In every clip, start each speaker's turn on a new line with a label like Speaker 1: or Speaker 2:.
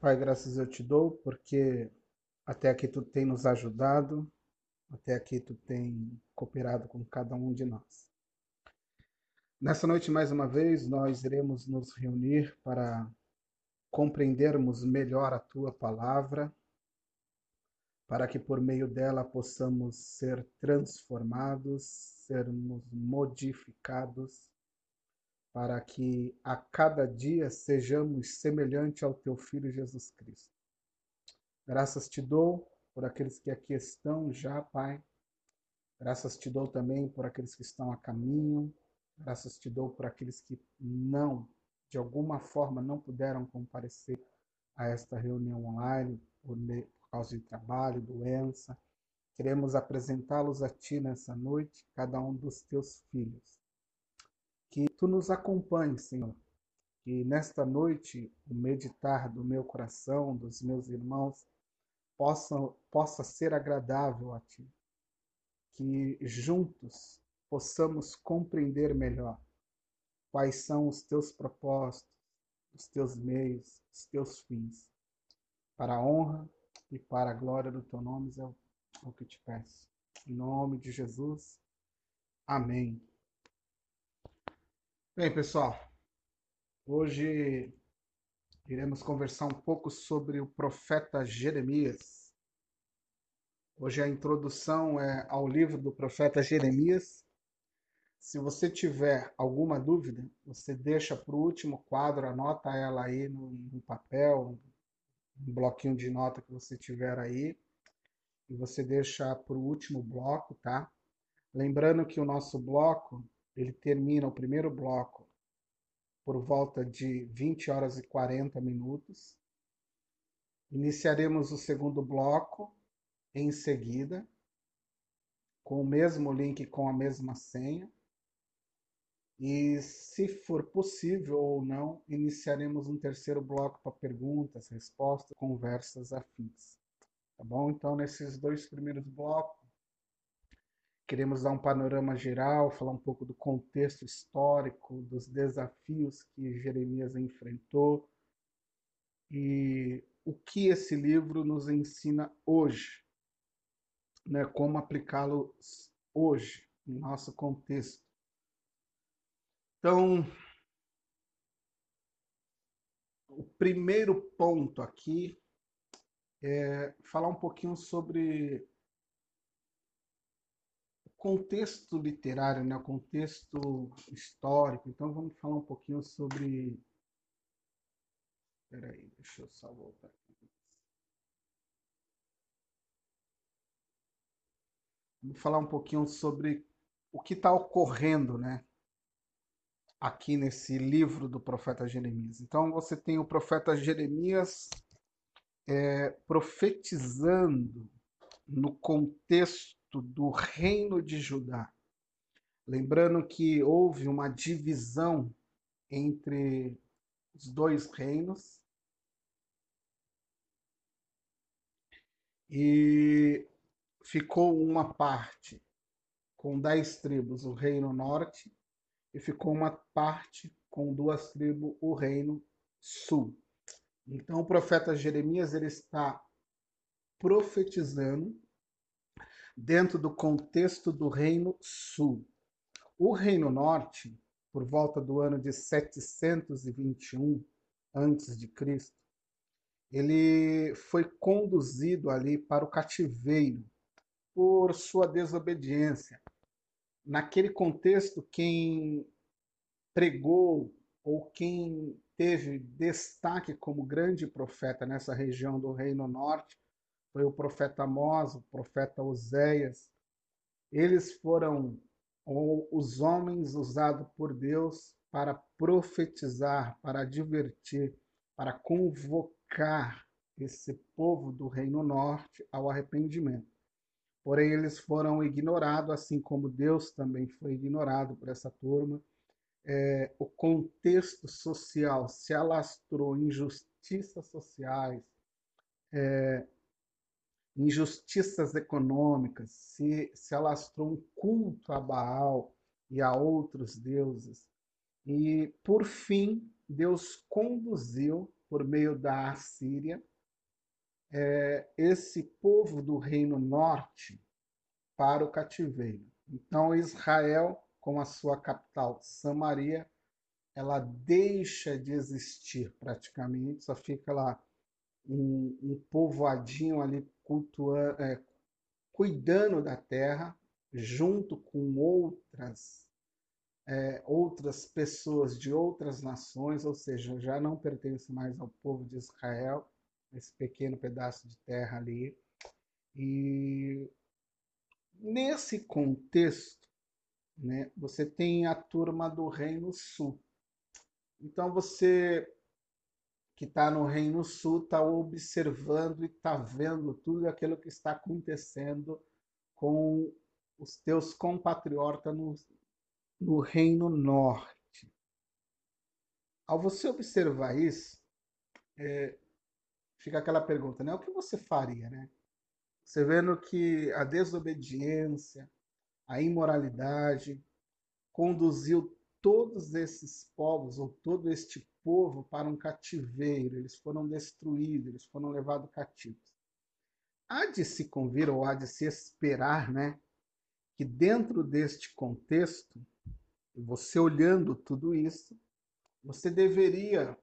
Speaker 1: Pai, graças eu te dou, porque até aqui tu tem nos ajudado, até aqui tu tem cooperado com cada um de nós. Nessa noite, mais uma vez, nós iremos nos reunir para compreendermos melhor a tua palavra, para que por meio dela possamos ser transformados, sermos modificados para que a cada dia sejamos semelhante ao teu Filho Jesus Cristo. Graças te dou por aqueles que aqui estão já, Pai. Graças te dou também por aqueles que estão a caminho. Graças te dou por aqueles que não, de alguma forma, não puderam comparecer a esta reunião online por, causa de trabalho, doença. Queremos apresentá-los a Ti nessa noite, cada um dos Teus filhos que tu nos acompanhes, Senhor. Que nesta noite o meditar do meu coração, dos meus irmãos, possa, possa ser agradável a ti. Que juntos possamos compreender melhor quais são os teus propósitos, os teus meios, os teus fins. Para a honra e para a glória do teu nome é o que te peço. Em nome de Jesus. Amém. Bem, pessoal, hoje iremos conversar um pouco sobre o profeta Jeremias. Hoje a introdução é ao livro do profeta Jeremias. Se você tiver alguma dúvida, você deixa para o último quadro, anota ela aí no, no papel, no bloquinho de nota que você tiver aí, e você deixa para o último bloco, tá? Lembrando que o nosso bloco ele termina o primeiro bloco por volta de 20 horas e 40 minutos. Iniciaremos o segundo bloco em seguida, com o mesmo link com a mesma senha. E, se for possível ou não, iniciaremos um terceiro bloco para perguntas, respostas, conversas afins. Tá bom? Então, nesses dois primeiros blocos, Queremos dar um panorama geral, falar um pouco do contexto histórico, dos desafios que Jeremias enfrentou e o que esse livro nos ensina hoje, né? como aplicá-lo hoje, em nosso contexto. Então, o primeiro ponto aqui é falar um pouquinho sobre contexto literário, né, contexto histórico. Então vamos falar um pouquinho sobre. Espera aí, deixa eu só voltar aqui. Vamos falar um pouquinho sobre o que está ocorrendo, né? Aqui nesse livro do profeta Jeremias. Então você tem o profeta Jeremias é, profetizando no contexto do reino de Judá. Lembrando que houve uma divisão entre os dois reinos. E ficou uma parte com dez tribos, o reino norte, e ficou uma parte com duas tribos, o reino sul. Então o profeta Jeremias ele está profetizando dentro do contexto do Reino Sul. O Reino Norte, por volta do ano de 721 a.C., ele foi conduzido ali para o cativeiro por sua desobediência. Naquele contexto, quem pregou ou quem teve destaque como grande profeta nessa região do Reino Norte foi o profeta Amós, o profeta Oséias. Eles foram os homens usados por Deus para profetizar, para advertir, para convocar esse povo do Reino Norte ao arrependimento. Porém, eles foram ignorados, assim como Deus também foi ignorado por essa turma. É, o contexto social se alastrou, injustiças sociais, é, injustiças econômicas, se, se alastrou um culto a Baal e a outros deuses. E, por fim, Deus conduziu por meio da Assíria, é, esse povo do Reino Norte para o cativeiro. Então, Israel, com a sua capital Samaria, ela deixa de existir praticamente, só fica lá um, um povoadinho ali cultuando, é, cuidando da terra, junto com outras é, outras pessoas de outras nações, ou seja, já não pertence mais ao povo de Israel, esse pequeno pedaço de terra ali. E nesse contexto, né, você tem a turma do Reino Sul. Então você que está no Reino Sul está observando e está vendo tudo aquilo que está acontecendo com os teus compatriotas no, no Reino Norte. Ao você observar isso, é, fica aquela pergunta, né? O que você faria, né? Você vendo que a desobediência, a imoralidade conduziu todos esses povos ou todo este povo para um cativeiro, eles foram destruídos, eles foram levados cativos. Há de se convir ou há de se esperar, né, que dentro deste contexto, você olhando tudo isso, você deveria,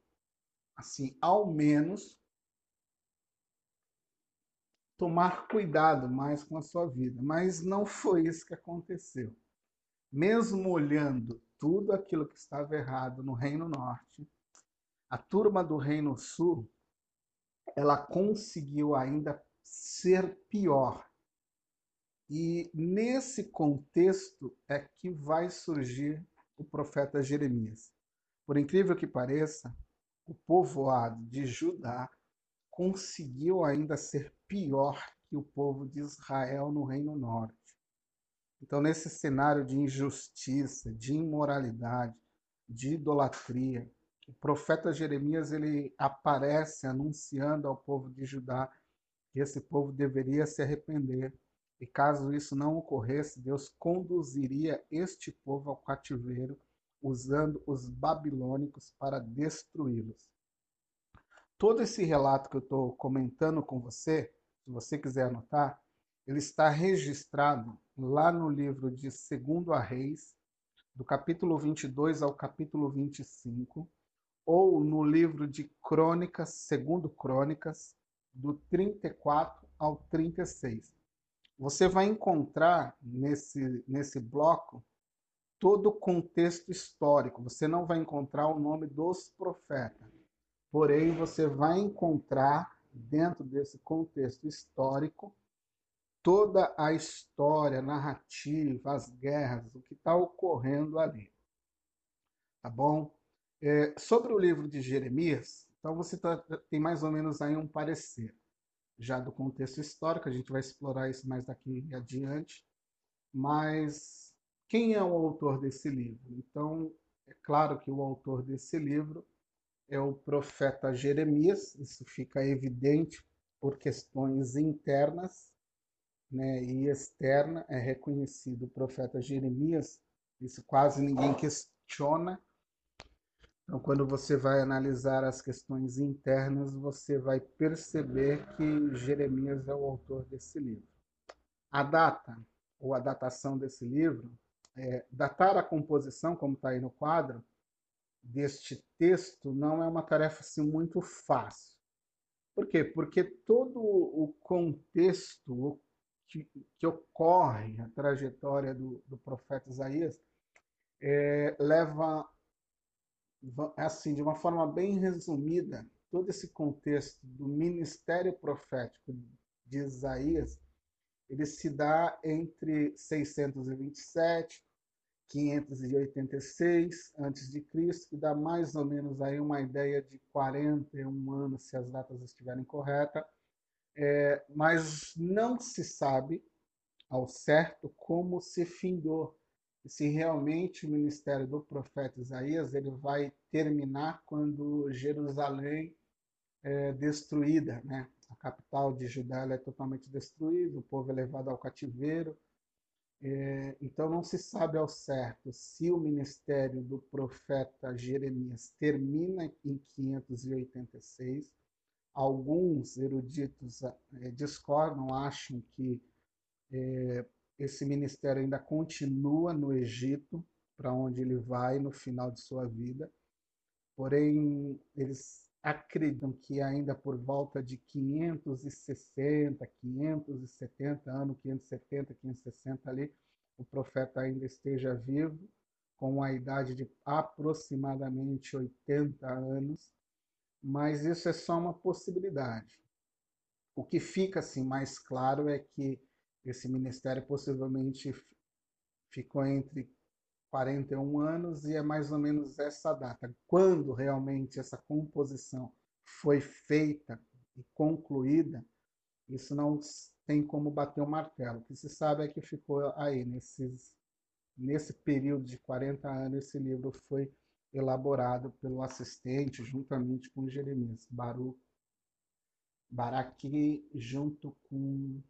Speaker 1: assim, ao menos tomar cuidado mais com a sua vida. Mas não foi isso que aconteceu. Mesmo olhando tudo aquilo que estava errado no Reino Norte, a turma do Reino Sul, ela conseguiu ainda ser pior. E nesse contexto é que vai surgir o profeta Jeremias. Por incrível que pareça, o povoado de Judá conseguiu ainda ser pior que o povo de Israel no Reino Norte. Então, nesse cenário de injustiça, de imoralidade, de idolatria, o profeta Jeremias ele aparece anunciando ao povo de Judá que esse povo deveria se arrepender. E caso isso não ocorresse, Deus conduziria este povo ao cativeiro, usando os babilônicos para destruí-los. Todo esse relato que eu estou comentando com você, se você quiser anotar, ele está registrado lá no livro de Segundo a Reis, do capítulo 22 ao capítulo 25, ou no livro de Crônicas, segundo Crônicas, do 34 ao 36. Você vai encontrar nesse, nesse bloco todo o contexto histórico. Você não vai encontrar o nome dos profetas. Porém, você vai encontrar dentro desse contexto histórico toda a história, a narrativa, as guerras, o que está ocorrendo ali. Tá bom? É, sobre o livro de Jeremias, então você tá, tem mais ou menos aí um parecer, já do contexto histórico, a gente vai explorar isso mais daqui adiante, mas quem é o autor desse livro? Então, é claro que o autor desse livro é o profeta Jeremias, isso fica evidente por questões internas né, e externa, é reconhecido o profeta Jeremias, isso quase ninguém questiona, então, quando você vai analisar as questões internas, você vai perceber que Jeremias é o autor desse livro. A data, ou a datação desse livro, é, datar a composição, como está aí no quadro, deste texto não é uma tarefa assim, muito fácil. Por quê? Porque todo o contexto que, que ocorre, a trajetória do, do profeta Isaías, é, leva assim, de uma forma bem resumida, todo esse contexto do ministério profético de Isaías, ele se dá entre 627 586 a.C., que dá mais ou menos aí uma ideia de 41 anos, se as datas estiverem corretas, é, mas não se sabe ao certo como se findou se realmente o ministério do profeta Isaías ele vai terminar quando Jerusalém é destruída, né? A capital de Judá é totalmente destruída, o povo é levado ao cativeiro É, então não se sabe ao certo se o ministério do profeta Jeremias termina em 586. Alguns eruditos é, discordam, acham que é, esse ministério ainda continua no Egito, para onde ele vai no final de sua vida. Porém, eles acreditam que ainda por volta de 560, 570 anos, 570, 560 ali, o profeta ainda esteja vivo, com a idade de aproximadamente 80 anos, mas isso é só uma possibilidade. O que fica assim mais claro é que esse ministério possivelmente ficou entre 41 anos e é mais ou menos essa data. Quando realmente essa composição foi feita e concluída, isso não tem como bater o um martelo. O que se sabe é que ficou aí, nesses, nesse período de 40 anos, esse livro foi elaborado pelo assistente, juntamente com Jeremias, Baruch, Baraqui, junto com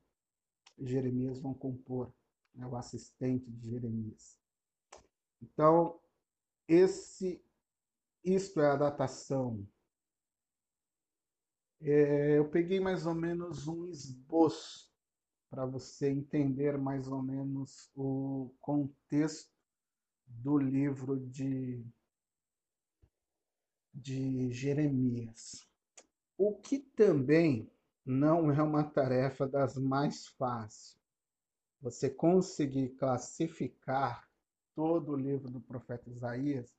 Speaker 1: Jeremias, vão compor, né, o assistente de Jeremias. Então, esse, isto é a datação. É, eu peguei mais ou menos um esboço para você entender mais ou menos o contexto do livro de, de Jeremias. O que também não é uma tarefa das mais fáceis. Você conseguir classificar todo o livro do profeta Isaías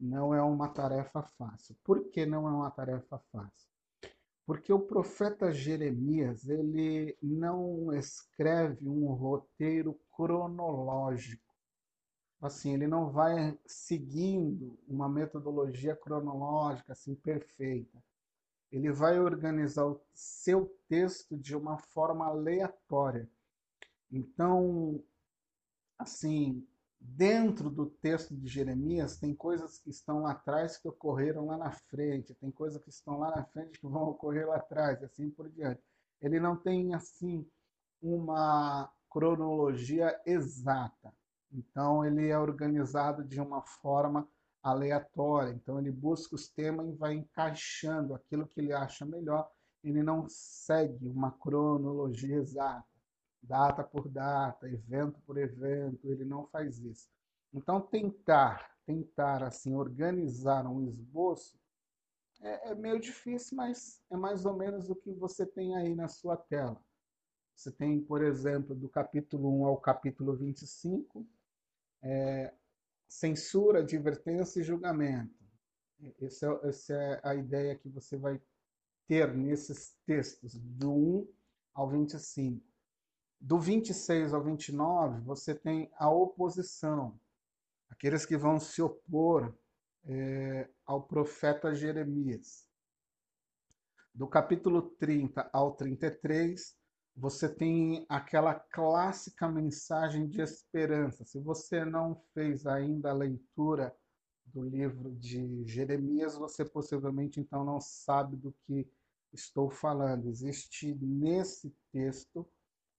Speaker 1: não é uma tarefa fácil. Por que não é uma tarefa fácil? Porque o profeta Jeremias, ele não escreve um roteiro cronológico. Assim, ele não vai seguindo uma metodologia cronológica assim perfeita. Ele vai organizar o seu texto de uma forma aleatória. Então, assim, dentro do texto de Jeremias, tem coisas que estão lá atrás que ocorreram lá na frente, tem coisas que estão lá na frente que vão ocorrer lá atrás, e assim por diante. Ele não tem, assim, uma cronologia exata. Então, ele é organizado de uma forma aleatória. Então, ele busca os temas e vai encaixando aquilo que ele acha melhor. Ele não segue uma cronologia exata data por data, evento por evento, ele não faz isso. Então, tentar, tentar assim organizar um esboço é, é, meio difícil, mas é mais ou menos o que você tem aí na sua tela. Você tem, por exemplo, do capítulo 1 ao capítulo 25, é, censura, advertência e julgamento. Essa é, essa é a ideia que você vai ter nesses textos, do 1 ao 25. Do 26 ao 29, você tem a oposição, aqueles que vão se opor é, ao profeta Jeremias. Do capítulo 30 ao 33, você tem aquela clássica mensagem de esperança. Se você não fez ainda a leitura do livro de Jeremias, você possivelmente então não sabe do que estou falando. Existe nesse texto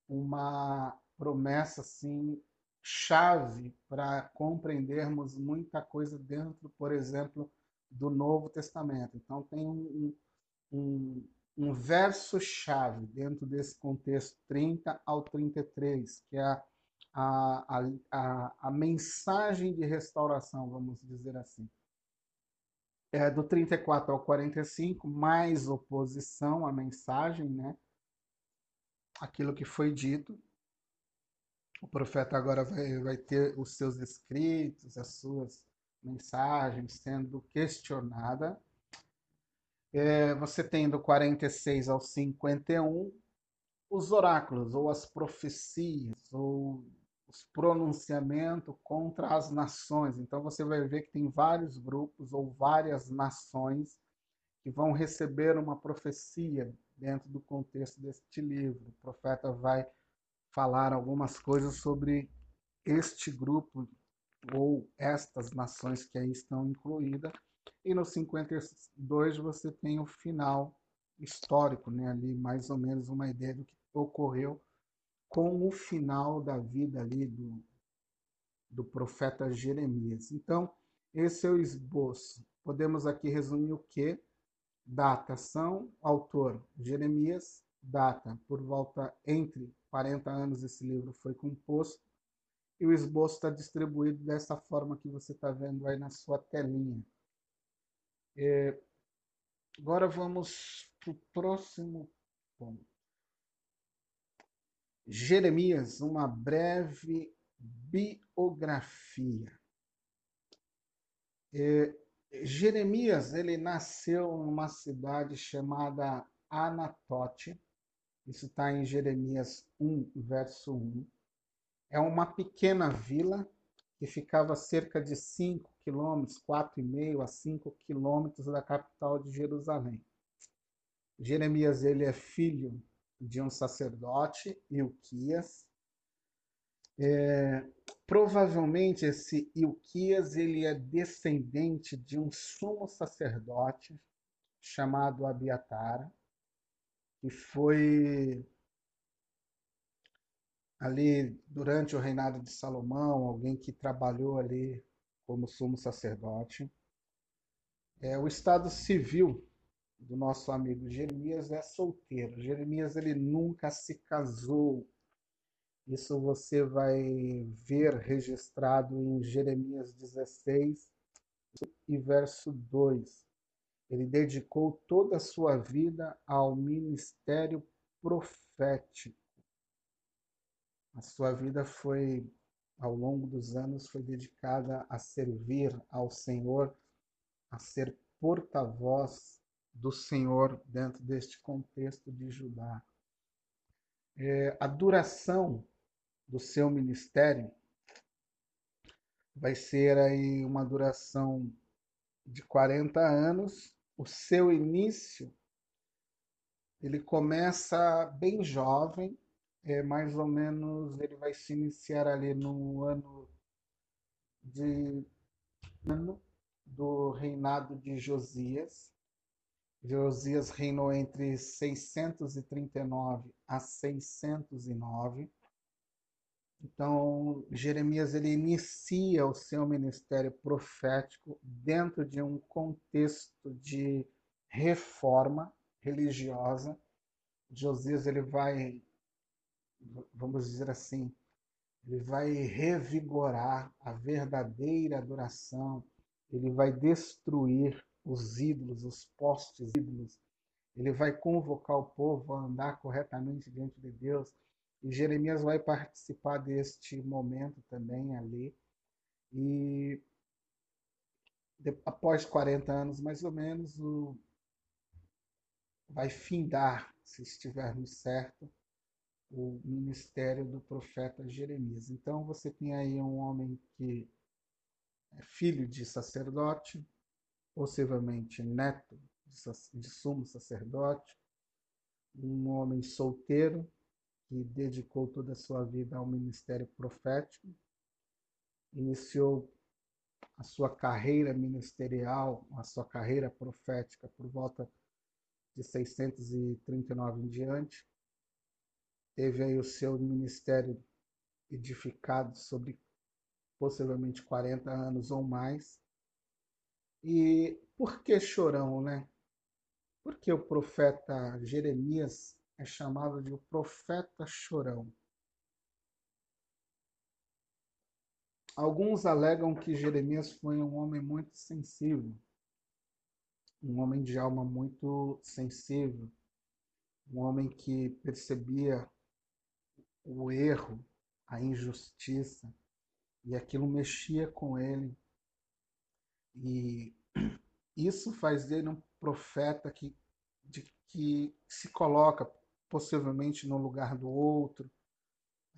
Speaker 1: uma promessa assim chave para compreendermos muita coisa dentro, por exemplo, do Novo Testamento. Então tem um, um, um verso chave dentro desse contexto 30 ao 33, que é a, a, a, a mensagem de restauração, vamos dizer assim. É do 34 ao 45, mais oposição à mensagem, né? aquilo que foi dito. O profeta agora vai, vai ter os seus escritos, as suas mensagens sendo questionada. É, você tem do 46 ao 51 os oráculos, ou as profecias, ou os pronunciamentos contra as nações. Então você vai ver que tem vários grupos ou várias nações que vão receber uma profecia dentro do contexto deste livro. O profeta vai falar algumas coisas sobre este grupo ou estas nações que aí estão incluídas. E no 52 você tem o final histórico, né? ali mais ou menos uma ideia do que ocorreu com o final da vida ali do, do profeta Jeremias. Então, esse é o esboço. Podemos aqui resumir o que? Datação, autor Jeremias, data por volta entre 40 anos esse livro foi composto e o esboço está distribuído dessa forma que você está vendo aí na sua telinha. É, agora vamos para o próximo ponto. Jeremias, uma breve biografia. É, Jeremias ele nasceu numa cidade chamada Anatote. Isso está em Jeremias 1, verso 1. É uma pequena vila que ficava cerca de 5 quilômetros, 4,5 a 5 quilômetros da capital de Jerusalém. Jeremias ele é filho de um sacerdote, Ilquias. É, provavelmente esse Ilquias ele é descendente de um sumo sacerdote chamado Abiatara, que foi ali durante o reinado de Salomão, alguém que trabalhou ali como sumo sacerdote. É, o estado civil do nosso amigo Jeremias é solteiro. Jeremias ele nunca se casou. Isso você vai ver registrado em Jeremias 16 e verso 2. Ele dedicou toda a sua vida ao ministério profético. A sua vida foi, ao longo dos anos, foi dedicada a servir ao Senhor, a ser porta-voz do Senhor dentro deste contexto de Judá. É, a duração do seu ministério vai ser aí uma duração de 40 anos. O seu início ele começa bem jovem, é mais ou menos ele vai se iniciar ali no ano de ano do reinado de Josias. Josias reinou entre 639 a 609. Então, Jeremias ele inicia o seu ministério profético dentro de um contexto de reforma religiosa. Josias ele vai vamos dizer assim, ele vai revigorar a verdadeira adoração, ele vai destruir os ídolos, os postes ídolos, ele vai convocar o povo a andar corretamente diante de Deus. E Jeremias vai participar deste momento também ali. E após 40 anos, mais ou menos, o... vai findar, se estivermos certo, o ministério do profeta Jeremias. Então você tem aí um homem que é filho de sacerdote, possivelmente neto de sumo sacerdote, um homem solteiro que dedicou toda a sua vida ao ministério profético, iniciou a sua carreira ministerial, a sua carreira profética por volta de 639 em diante, teve aí o seu ministério edificado sobre possivelmente 40 anos ou mais. E por que chorão, né? Porque o profeta Jeremias é chamado de o profeta chorão. Alguns alegam que Jeremias foi um homem muito sensível, um homem de alma muito sensível, um homem que percebia o erro, a injustiça, e aquilo mexia com ele. E isso faz dele um profeta que, de, que se coloca possivelmente no lugar do outro,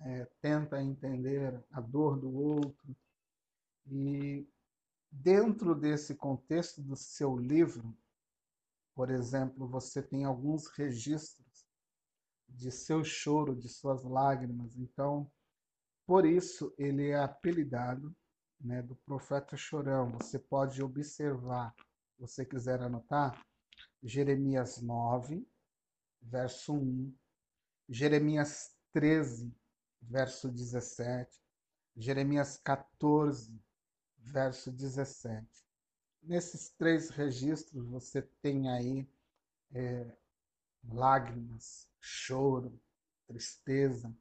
Speaker 1: é, tenta entender a dor do outro. E dentro desse contexto do seu livro, por exemplo, você tem alguns registros de seu choro, de suas lágrimas. Então, por isso ele é apelidado né, do profeta chorão. Você pode observar, se você quiser anotar, Jeremias 9, verso 1, Jeremias 13, verso 17, Jeremias 14, verso 17. Nesses três registros você tem aí é, lágrimas, choro, tristeza.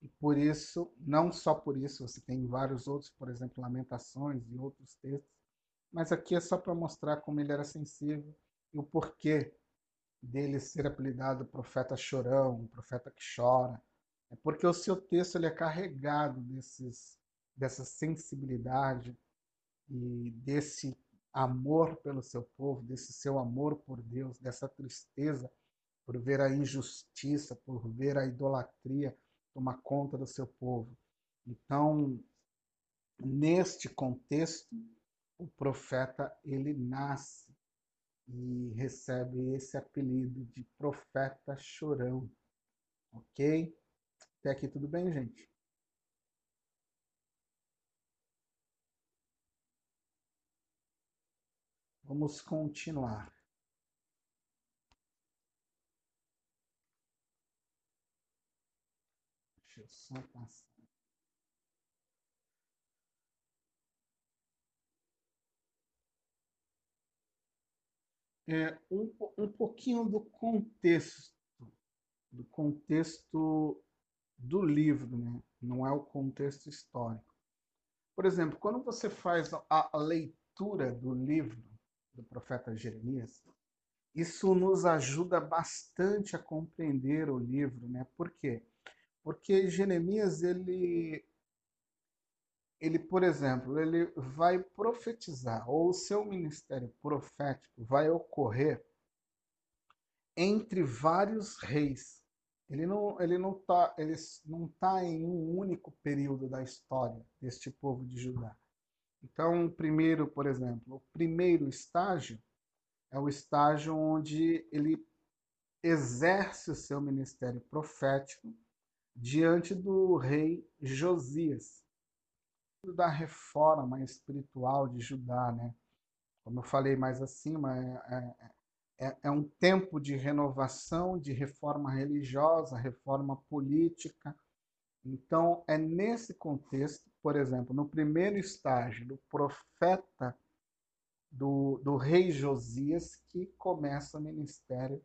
Speaker 1: E por isso, não só por isso, você tem vários outros, por exemplo, Lamentações e outros textos, mas aqui é só para mostrar como ele era sensível e o porquê dele ser apelidado profeta chorão, profeta que chora. É porque o seu texto ele é carregado desses, dessa sensibilidade e desse amor pelo seu povo, desse seu amor por Deus, dessa tristeza por ver a injustiça, por ver a idolatria tomar conta do seu povo. Então, neste contexto, o profeta ele nasce e recebe esse apelido de profeta chorão. Ok? Até aqui tudo bem, gente? Vamos continuar. Passar. É, um, um pouquinho do contexto, do contexto do livro, né? não é o contexto histórico. Por exemplo, quando você faz a leitura do livro, do profeta Jeremias, isso nos ajuda bastante a compreender o livro, né? Por quê? Porque Jeremias ele ele, por exemplo, ele vai profetizar, ou o seu ministério profético vai ocorrer entre vários reis. Ele não ele não tá ele não tá em um único período da história deste povo de Judá. Então, primeiro, por exemplo, o primeiro estágio é o estágio onde ele exerce o seu ministério profético diante do rei Josias, da reforma espiritual de Judá, né? Como eu falei mais acima, é, é, é, é um tempo de renovação, de reforma religiosa, reforma política. Então, é nesse contexto por exemplo, no primeiro estágio do profeta do, do rei Josias, que começa o ministério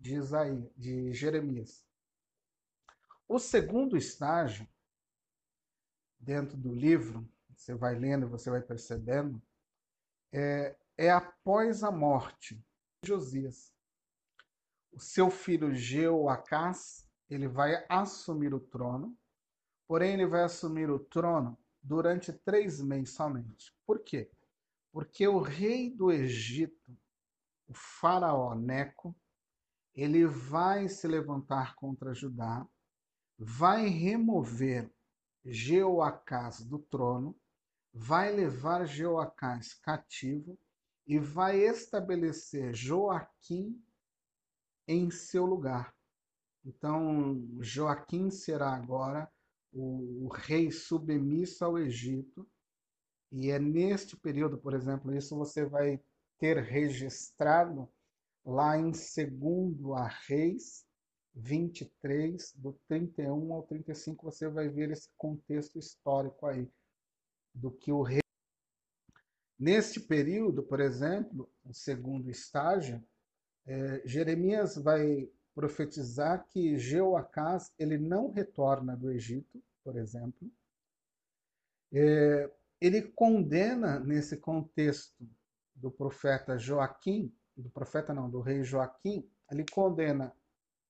Speaker 1: de, Isaías, de Jeremias. O segundo estágio, dentro do livro, você vai lendo, você vai percebendo, é, é após a morte de Josias. O seu filho Jeoacás, ele vai assumir o trono, Porém, ele vai assumir o trono durante três meses somente. Por quê? Porque o rei do Egito, o faraó Neco, ele vai se levantar contra Judá, vai remover Jeoacás do trono, vai levar Jeoacás cativo e vai estabelecer Joaquim em seu lugar. Então, Joaquim será agora o, o rei submisso ao Egito. E é neste período, por exemplo, isso você vai ter registrado lá em segundo a Reis 23, do 31 ao 35, você vai ver esse contexto histórico aí do que o rei Neste período, por exemplo, o segundo estágio, é, Jeremias vai profetizar que Jeoacás ele não retorna do Egito, por exemplo. É, ele condena nesse contexto do profeta Joaquim, do profeta não, do rei Joaquim, ele condena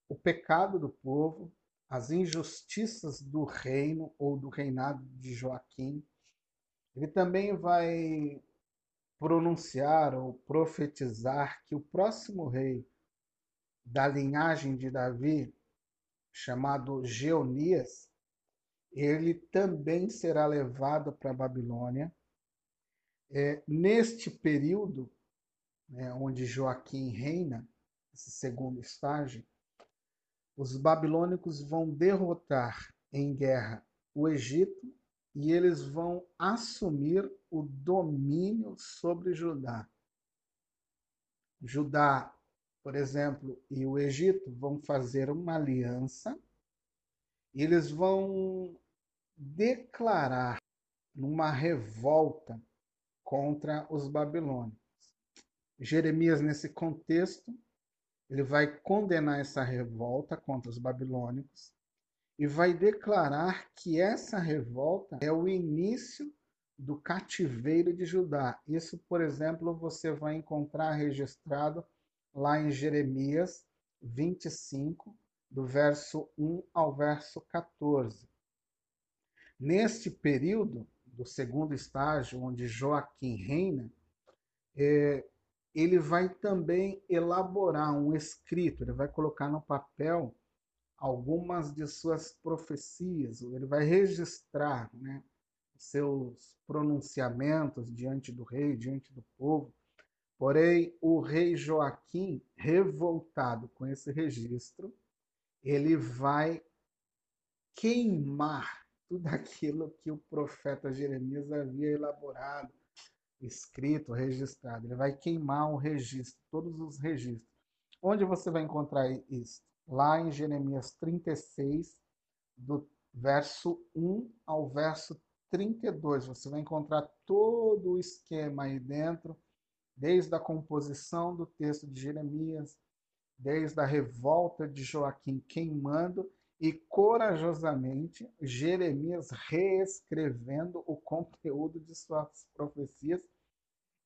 Speaker 1: o pecado do povo, as injustiças do reino ou do reinado de Joaquim. Ele também vai pronunciar ou profetizar que o próximo rei da linhagem de Davi, chamado Geonias, ele também será levado para a Babilônia. É, neste período, né, onde Joaquim reina, esse segundo estágio, os babilônicos vão derrotar em guerra o Egito e eles vão assumir o domínio sobre Judá. Judá por exemplo, e o Egito vão fazer uma aliança E eles vão declarar numa revolta contra os babilônios. Jeremias, nesse contexto, ele vai condenar essa revolta contra os babilônicos e vai declarar que essa revolta é o início do cativeiro de Judá. Isso, por exemplo, você vai encontrar registrado lá em Jeremias 25, do verso 1 ao verso 14. Neste período do segundo estágio, onde Joaquim reina, é, ele vai também elaborar um escrito, ele vai colocar no papel algumas de suas profecias, ele vai registrar né, seus pronunciamentos diante do rei, diante do povo. Porém, o rei Joaquim, revoltado com esse registro, ele vai queimar tudo aquilo que o profeta Jeremias havia elaborado, escrito, registrado. Ele vai queimar o registro, todos os registros. Onde você vai encontrar isso? Lá em Jeremias 36, do verso 1 ao verso 32. Você vai encontrar todo o esquema aí dentro, desde a composição do texto de Jeremias, desde a revolta de Joaquim queimando e corajosamente Jeremias reescrevendo o conteúdo de suas profecias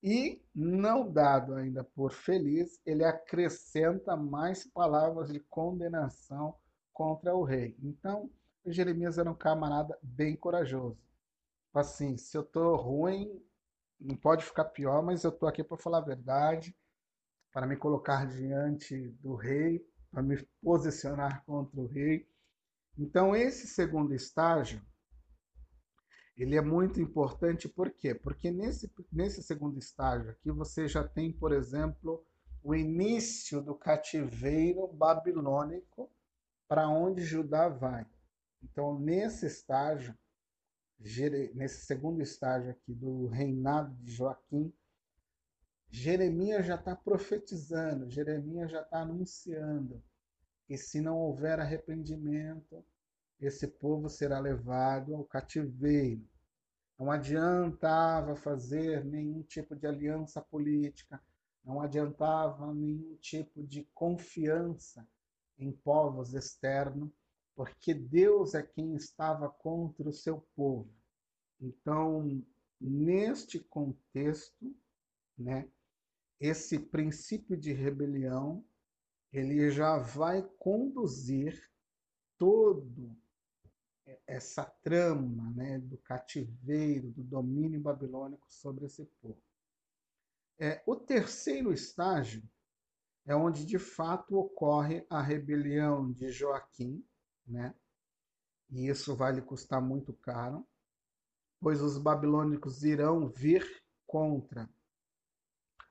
Speaker 1: e, não dado ainda por feliz, ele acrescenta mais palavras de condenação contra o rei. Então, Jeremias era um camarada bem corajoso. Assim, se eu tô ruim, não pode ficar pior, mas eu tô aqui para falar a verdade, para me colocar diante do rei, para me posicionar contra o rei. Então, esse segundo estágio ele é muito importante por quê? Porque nesse, nesse segundo estágio aqui você já tem, por exemplo, o início do cativeiro babilônico para onde Judá vai. Então, nesse estágio, nesse segundo estágio aqui do reinado de Joaquim, Jeremias já está profetizando, Jeremias já está anunciando que se não houver arrependimento, esse povo será levado ao cativeiro. Não adiantava fazer nenhum tipo de aliança política, não adiantava nenhum tipo de confiança em povos externos, porque Deus é quem estava contra o seu povo. Então, neste contexto, né, esse princípio de rebelião, ele já vai conduzir todo essa trama né, do cativeiro, do domínio babilônico sobre esse povo. É, o terceiro estágio é onde de fato ocorre a rebelião de Joaquim, né? e isso vai lhe custar muito caro, pois os babilônicos irão vir contra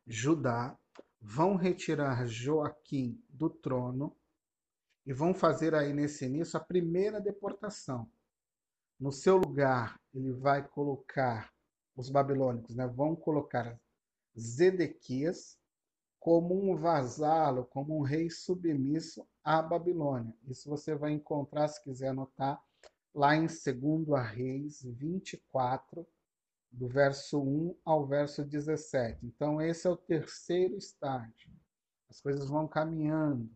Speaker 1: Judá, vão retirar Joaquim do trono e vão fazer aí nesse início a primeira deportação. No seu lugar, ele vai colocar os babilônicos, né, vão colocar Zedequias como um vasalo, como um rei submisso à Babilônia. Isso você vai encontrar, se quiser anotar, lá em 2 Reis 24, do verso 1 ao verso 17. Então, esse é o terceiro estágio. As coisas vão caminhando.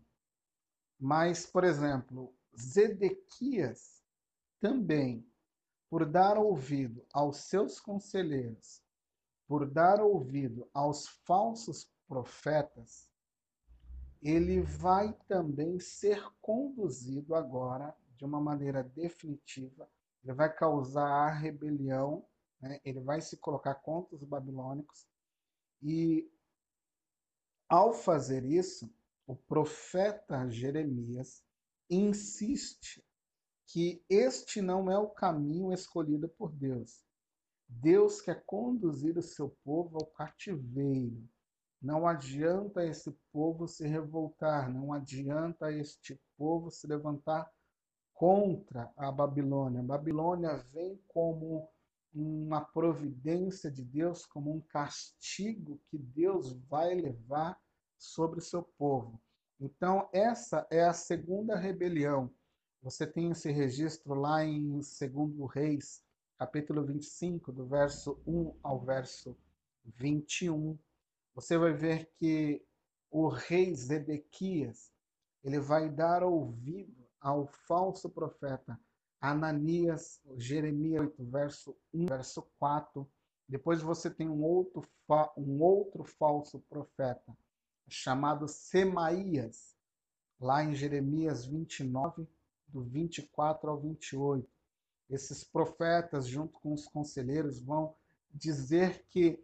Speaker 1: Mas, por exemplo, Zedequias também, por dar ouvido aos seus conselheiros, por dar ouvido aos falsos profetas, ele vai também ser conduzido agora de uma maneira definitiva. Ele vai causar a rebelião, né? ele vai se colocar contra os babilônicos. E ao fazer isso, o profeta Jeremias insiste que este não é o caminho escolhido por Deus. Deus quer conduzir o seu povo ao cativeiro. Não adianta esse povo se revoltar, não adianta este povo se levantar contra a Babilônia. A Babilônia vem como uma providência de Deus, como um castigo que Deus vai levar sobre o seu povo. Então, essa é a segunda rebelião, Você tem esse registro lá em 2 Reis, capítulo 25, do verso 1 ao verso 21. Você vai ver que o rei Zedequias, ele vai dar ouvido ao falso profeta Ananias, Jeremias 8, verso 1, verso 4. Depois você tem um outro, um outro falso profeta chamado Semaías, lá em Jeremias 29, do 24 ao 28. Esses profetas, junto com os conselheiros, vão dizer que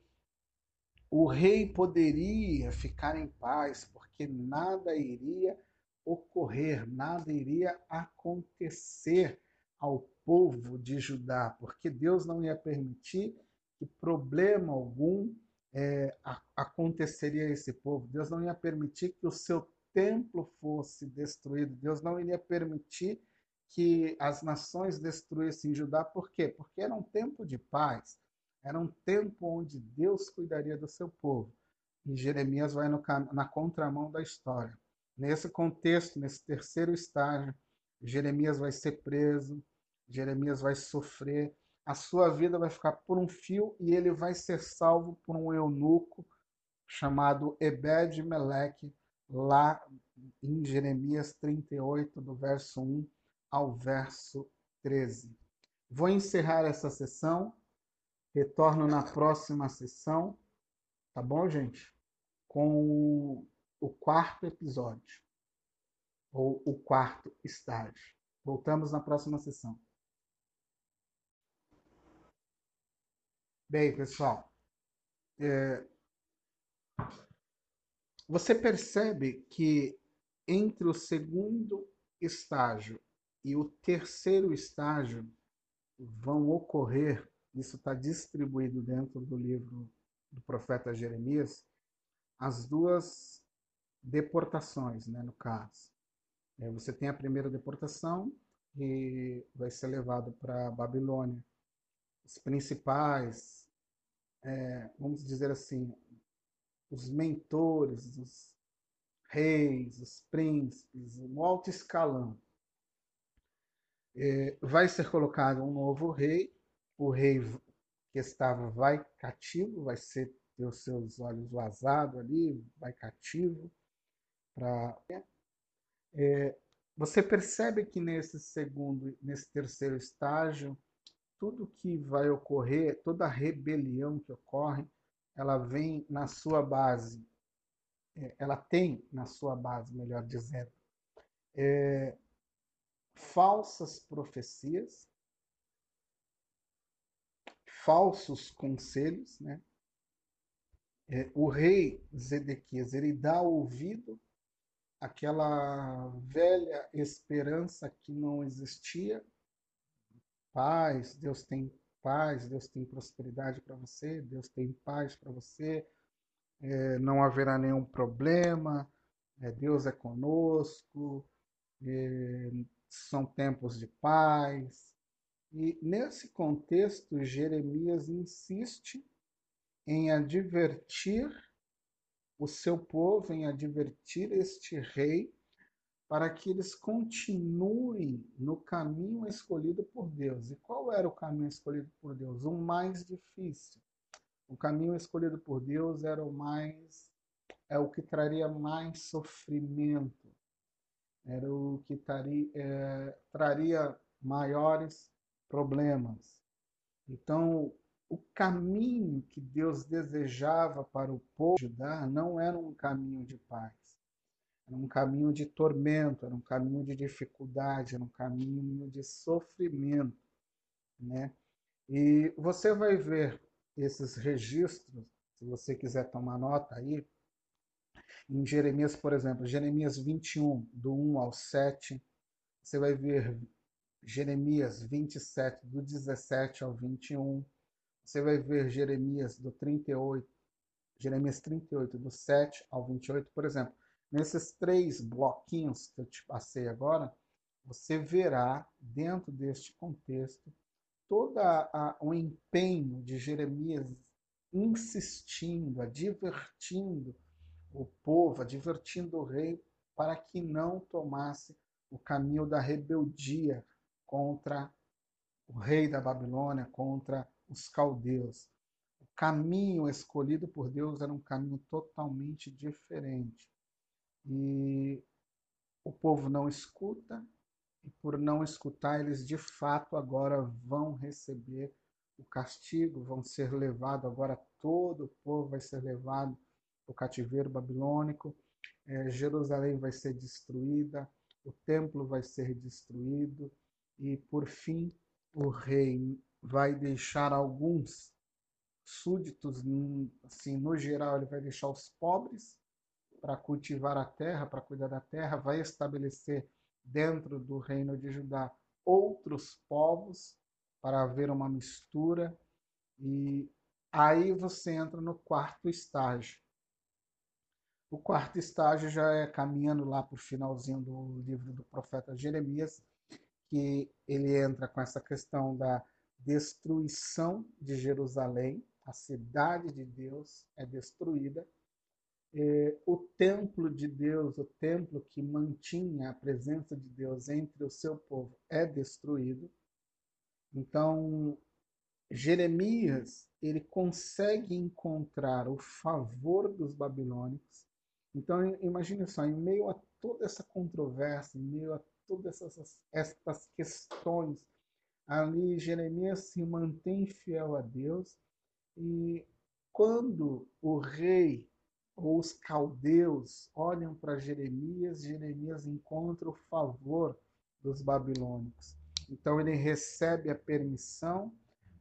Speaker 1: o rei poderia ficar em paz, porque nada iria ocorrer, nada iria acontecer ao povo de Judá, porque Deus não ia permitir que problema algum é, aconteceria a esse povo. Deus não ia permitir que o seu templo fosse destruído. Deus não iria permitir que as nações destruíssem Judá. Por quê? Porque era um tempo de paz. Era um tempo onde Deus cuidaria do seu povo. E Jeremias vai no, na contramão da história. Nesse contexto, nesse terceiro estágio, Jeremias vai ser preso, Jeremias vai sofrer, a sua vida vai ficar por um fio e ele vai ser salvo por um eunuco chamado Ebed Meleque, lá em Jeremias 38, do verso 1 ao verso 13. Vou encerrar essa sessão, retorno na próxima sessão, tá bom, gente? Com o quarto episódio, ou o quarto estágio. Voltamos na próxima sessão. Bem, pessoal, é, você percebe que entre o segundo estágio e o terceiro estágio vão ocorrer, isso está distribuído dentro do livro do profeta Jeremias, as duas deportações, né, no caso. É, você tem a primeira deportação, e vai ser levado para a Babilônia. Os principais é, vamos dizer assim, os mentores, os reis, os príncipes, um alto escalão. É, vai ser colocado um novo rei, o rei que estava vai cativo, vai ser ter os seus olhos vazados ali, vai cativo. Pra... É, você percebe que nesse segundo, nesse terceiro estágio, tudo que vai ocorrer, toda rebelião que ocorre, ela vem na sua base, é, ela tem na sua base, melhor dizendo, é, falsas profecias, falsos conselhos, né? É, o rei Zedequias ele dá ouvido àquela velha esperança que não existia paz, Deus tem paz, Deus tem prosperidade para você, Deus tem paz para você, é, não haverá nenhum problema, é, Deus é conosco, é, são tempos de paz. E nesse contexto, Jeremias insiste em advertir o seu povo, em advertir este rei para que eles continuem no caminho escolhido por Deus. E qual era o caminho escolhido por Deus? O mais difícil. O caminho escolhido por Deus era o mais é o que traria mais sofrimento. Era o que traria, é, traria maiores problemas. Então, o caminho que Deus desejava para o povo de Judá não era um caminho de paz era um caminho de tormento, era um caminho de dificuldade, era um caminho de sofrimento, né? E você vai ver esses registros, se você quiser tomar nota aí, em Jeremias, por exemplo, Jeremias 21, do 1 ao 7, você vai ver Jeremias 27, do 17 ao 21, você vai ver Jeremias do 38, Jeremias 38, do 7 ao 28, por exemplo. Nesses três bloquinhos que eu te passei agora, você verá dentro deste contexto todo o empenho de Jeremias insistindo, advertindo o povo, advertindo o rei para que não tomasse o caminho da rebeldia contra o rei da Babilônia, contra os caldeus. O caminho escolhido por Deus era um caminho totalmente diferente. E o povo não escuta, e por não escutar, eles de fato agora vão receber o castigo, vão ser levados, agora todo o povo vai ser levado ao cativeiro babilônico, é, Jerusalém vai ser destruída, o templo vai ser destruído, e por fim o rei vai deixar alguns súditos, assim, no geral, ele vai deixar os pobres para cultivar a terra, para cuidar da terra, vai estabelecer dentro do reino de Judá outros povos para haver uma mistura. E aí você entra no quarto estágio. O quarto estágio já é caminhando lá para o finalzinho do livro do profeta Jeremias, que ele entra com essa questão da destruição de Jerusalém, a cidade de Deus é destruída, é, o templo de Deus, o templo que mantinha a presença de Deus entre o seu povo, é destruído. Então, Jeremias, ele consegue encontrar o favor dos babilônicos. Então, imagine só, em meio a toda essa controvérsia, em meio a todas essas, essas questões, ali Jeremias se mantém fiel a Deus e quando o rei ou os caldeus olham para Jeremias, Jeremias encontra o favor dos babilônicos. Então ele recebe a permissão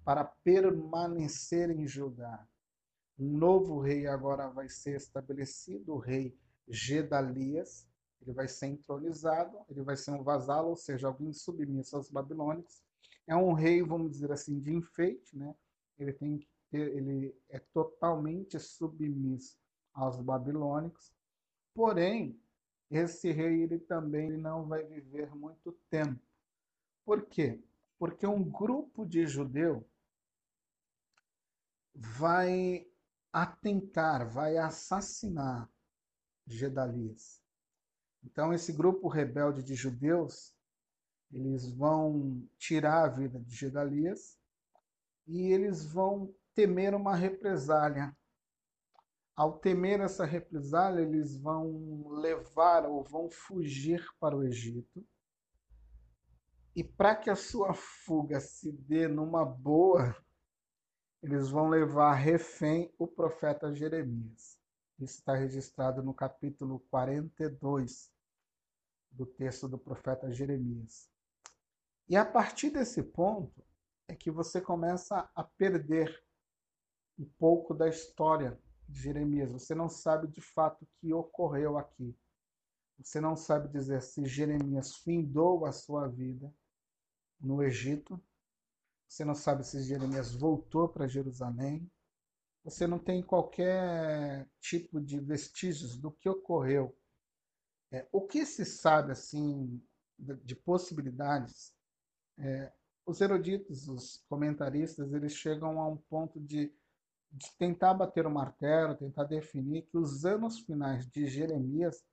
Speaker 1: para permanecer em Judá. Um novo rei agora vai ser estabelecido, o rei Gedalias. Ele vai ser entronizado, ele vai ser um vasalo, ou seja, alguém submisso aos babilônicos. É um rei, vamos dizer assim, de enfeite, né? Ele tem ele é totalmente submisso aos babilônicos. Porém, esse rei ele também não vai viver muito tempo. Por quê? Porque um grupo de judeu vai atentar, vai assassinar Gedalias. Então esse grupo rebelde de judeus, eles vão tirar a vida de Gedalias e eles vão temer uma represália ao temer essa represália, eles vão levar ou vão fugir para o Egito. E para que a sua fuga se dê numa boa, eles vão levar refém o profeta Jeremias. Isso está registrado no capítulo 42 do texto do profeta Jeremias. E a partir desse ponto é que você começa a perder um pouco da história Jeremias. Você não sabe de fato o que ocorreu aqui. Você não sabe dizer se Jeremias findou a sua vida no Egito. Você não sabe se Jeremias voltou para Jerusalém. Você não tem qualquer tipo de vestígios do que ocorreu. É, o que se sabe assim de, de possibilidades? É, os eruditos, os comentaristas, eles chegam a um ponto de de tentar bater o martelo, tentar definir que os anos finais de Jeremias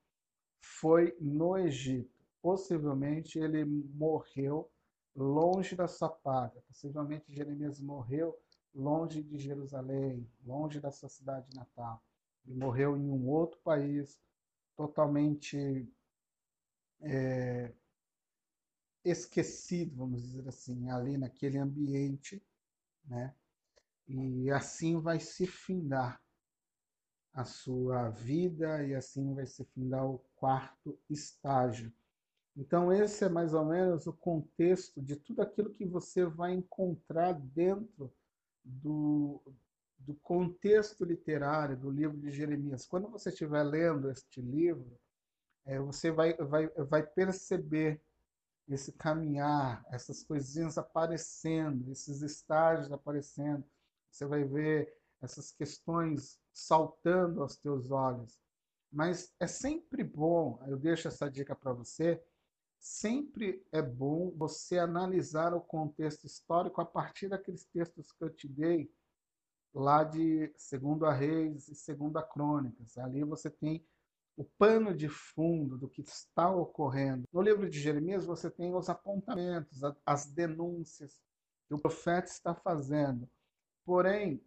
Speaker 1: foi no Egito. Possivelmente ele morreu longe da sua pátria. Possivelmente Jeremias morreu longe de Jerusalém, longe da sua cidade natal. Ele morreu em um outro país, totalmente é, esquecido, vamos dizer assim, ali naquele ambiente, né? E assim vai se findar a sua vida e assim vai se findar o quarto estágio. Então, esse é mais ou menos o contexto de tudo aquilo que você vai encontrar dentro do, do contexto literário do livro de Jeremias. Quando você estiver lendo este livro, é, você vai, vai, vai perceber esse caminhar, essas coisinhas aparecendo, esses estágios aparecendo, você vai ver essas questões saltando aos teus olhos. Mas é sempre bom, eu deixo essa dica para você, sempre é bom você analisar o contexto histórico a partir daqueles textos que eu te dei lá de Segundo a Reis e Segundo a Crônicas. Ali você tem o pano de fundo do que está ocorrendo. No livro de Jeremias você tem os apontamentos, as denúncias que o profeta está fazendo. Porém,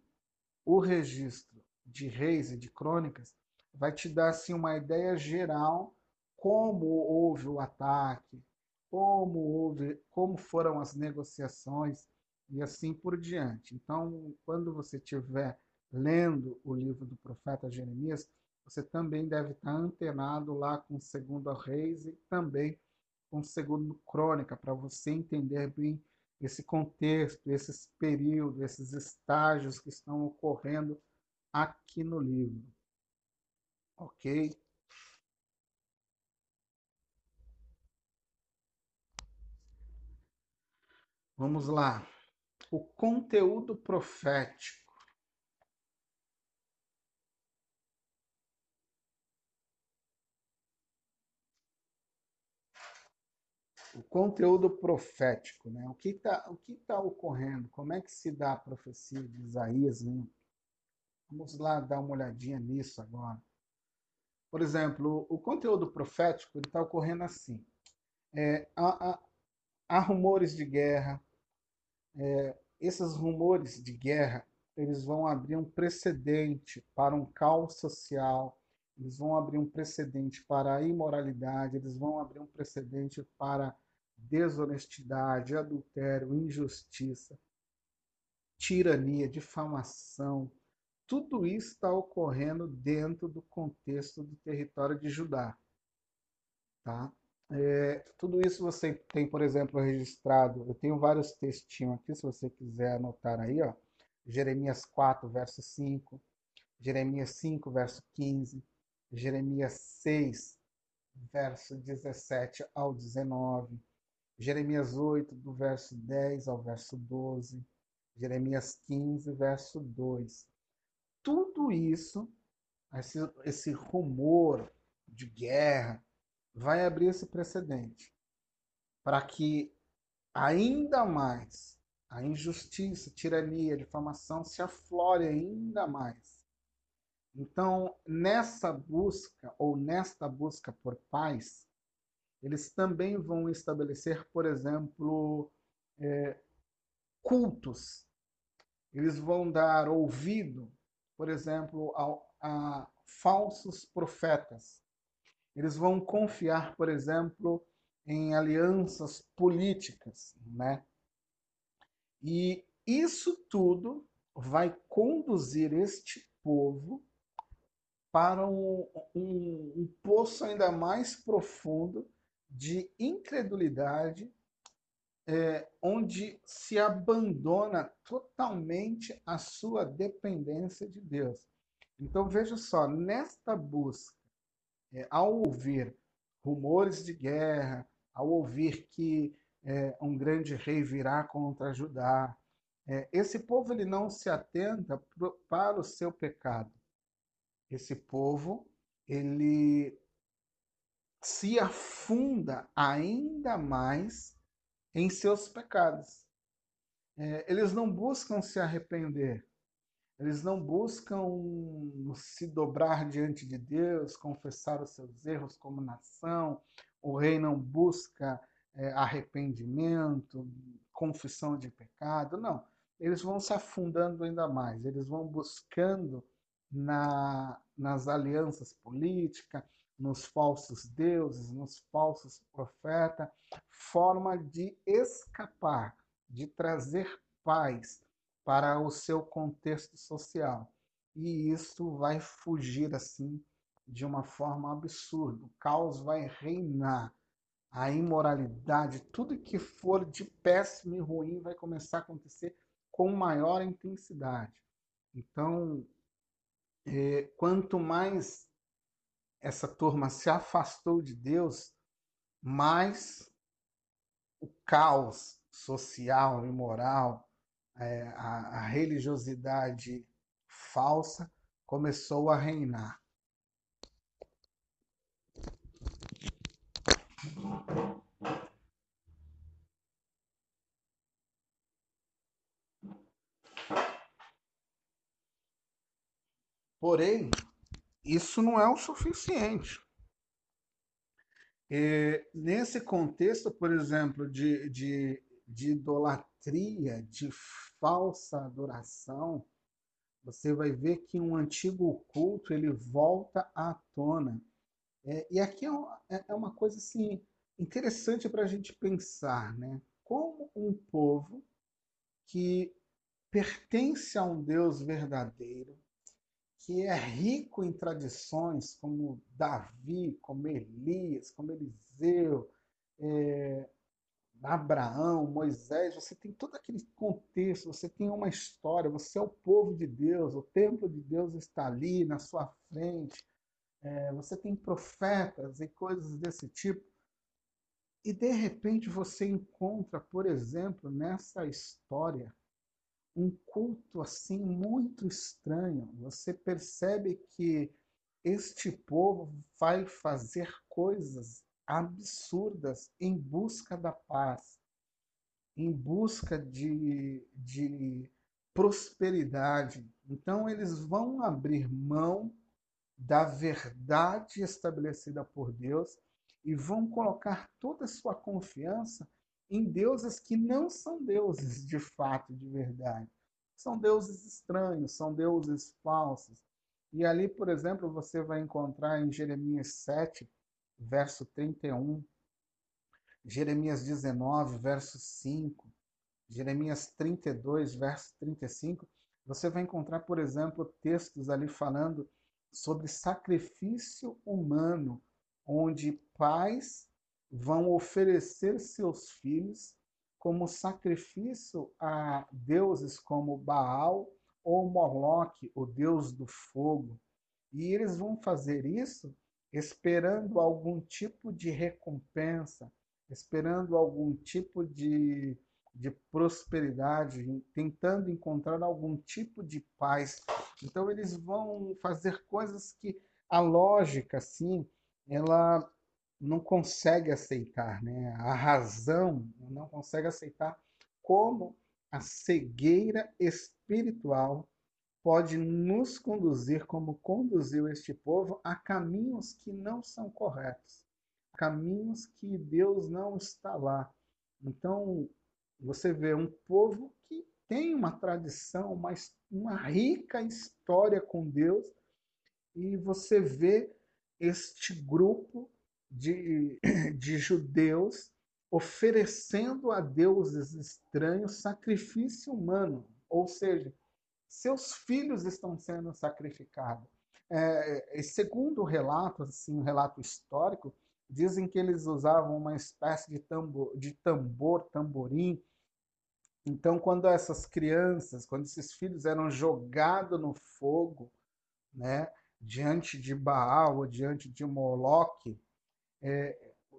Speaker 1: o registro de reis e de crônicas vai te dar assim uma ideia geral como houve o ataque, como houve, como foram as negociações e assim por diante. Então, quando você estiver lendo o livro do profeta Jeremias, você também deve estar antenado lá com o segundo Reis e também com o segundo Crônica, para você entender bem esse contexto, esses períodos, esses estágios que estão ocorrendo aqui no livro. Ok? Vamos lá. O conteúdo profético. O conteúdo profético, né? O que está tá ocorrendo? Como é que se dá a profecia de Isaías? Né? Vamos lá dar uma olhadinha nisso agora. Por exemplo, o conteúdo profético está ocorrendo assim. É, há, há, há, rumores de guerra. É, esses rumores de guerra eles vão abrir um precedente para um caos social, eles vão abrir um precedente para a imoralidade, eles vão abrir um precedente para desonestidade, adultério, injustiça, tirania, difamação. Tudo isso está ocorrendo dentro do contexto do território de Judá. Tá? É, tudo isso você tem, por exemplo, registrado. Eu tenho vários textinhos aqui, se você quiser anotar aí, ó. Jeremias 4, verso 5, Jeremias 5, verso 15, Jeremias 6, verso 17 ao 19, Jeremias 8, do verso 10 ao verso 12, Jeremias 15, verso 2. Tudo isso, esse, esse rumor de guerra, vai abrir esse precedente para que ainda mais a injustiça, tirania, difamação se aflore ainda mais então, nessa busca ou nesta busca por paz, eles também vão estabelecer, por exemplo, é, cultos. Eles vão dar ouvido, por exemplo, a, a falsos profetas. Eles vão confiar, por exemplo, em alianças políticas, né? E isso tudo vai conduzir este povo para um, um, um poço ainda mais profundo de incredulidade, é, onde se abandona totalmente a sua dependência de Deus. Então veja só, nesta busca, é, ao ouvir rumores de guerra, ao ouvir que é, um grande rei virá contra Judá, é, esse povo ele não se atenta pro, para o seu pecado esse povo ele se afunda ainda mais em seus pecados. É, eles não buscam se arrepender, eles não buscam se dobrar diante de Deus, confessar os seus erros como nação. O rei não busca é, arrependimento, confissão de pecado, não. Eles vão se afundando ainda mais, eles vão buscando na, nas alianças políticas, nos falsos deuses, nos falsos profetas, forma de escapar, de trazer paz para o seu contexto social. E isso vai fugir assim de uma forma absurda. O caos vai reinar. A imoralidade, tudo que for de péssimo e ruim vai começar a acontecer com maior intensidade. Então, é, quanto mais essa turma se afastou de Deus, mais o caos social e moral, é, a, a religiosidade falsa começou a reinar. Porém, isso não é o suficiente. E, nesse contexto, por exemplo, de, de, de idolatria, de falsa adoração, você vai ver que um antigo culto ele volta à tona. É, e aqui é uma, é, é uma coisa assim interessante para a gente pensar, né? Como um povo que pertence a um Deus verdadeiro, que é rico em tradições como Davi, como Elias, como Eliseu, é, Abraão, Moisés, você tem todo aquele contexto, você tem uma história, você é o povo de Deus, o templo de Deus está ali na sua frente, é, você tem profetas e coisas desse tipo. E de repente você encontra, por exemplo, nessa história, um culto assim muito estranho. Você percebe que este povo vai fazer coisas absurdas em busca da paz, em busca de, de prosperidade. Então, eles vão abrir mão da verdade estabelecida por Deus e vão colocar toda a sua confiança em deuses que não são deuses de fato, de verdade. São deuses estranhos, são deuses falsos. E ali, por exemplo, você vai encontrar em Jeremias 7, verso 31, Jeremias 19, verso 5, Jeremias 32, verso 35, você vai encontrar, por exemplo, textos ali falando sobre sacrifício humano, onde pais vão oferecer seus filhos como sacrifício a deuses como Baal ou Moloque, o deus do fogo. E eles vão fazer isso esperando algum tipo de recompensa, esperando algum tipo de, de prosperidade, tentando encontrar algum tipo de paz. Então eles vão fazer coisas que a lógica, assim, ela não consegue aceitar, né? A razão não consegue aceitar como a cegueira espiritual pode nos conduzir, como conduziu este povo, a caminhos que não são corretos, caminhos que Deus não está lá. Então, você vê um povo que tem uma tradição, uma, uma rica história com Deus, e você vê este grupo de, de judeus oferecendo a deuses estranhos sacrifício humano, ou seja, seus filhos estão sendo sacrificados. É, segundo o relato, assim, um relato histórico, dizem que eles usavam uma espécie de tambor, de tambor, tamborim. Então, quando essas crianças, quando esses filhos eram jogados no fogo, né, diante de Baal ou diante de Moloque, é,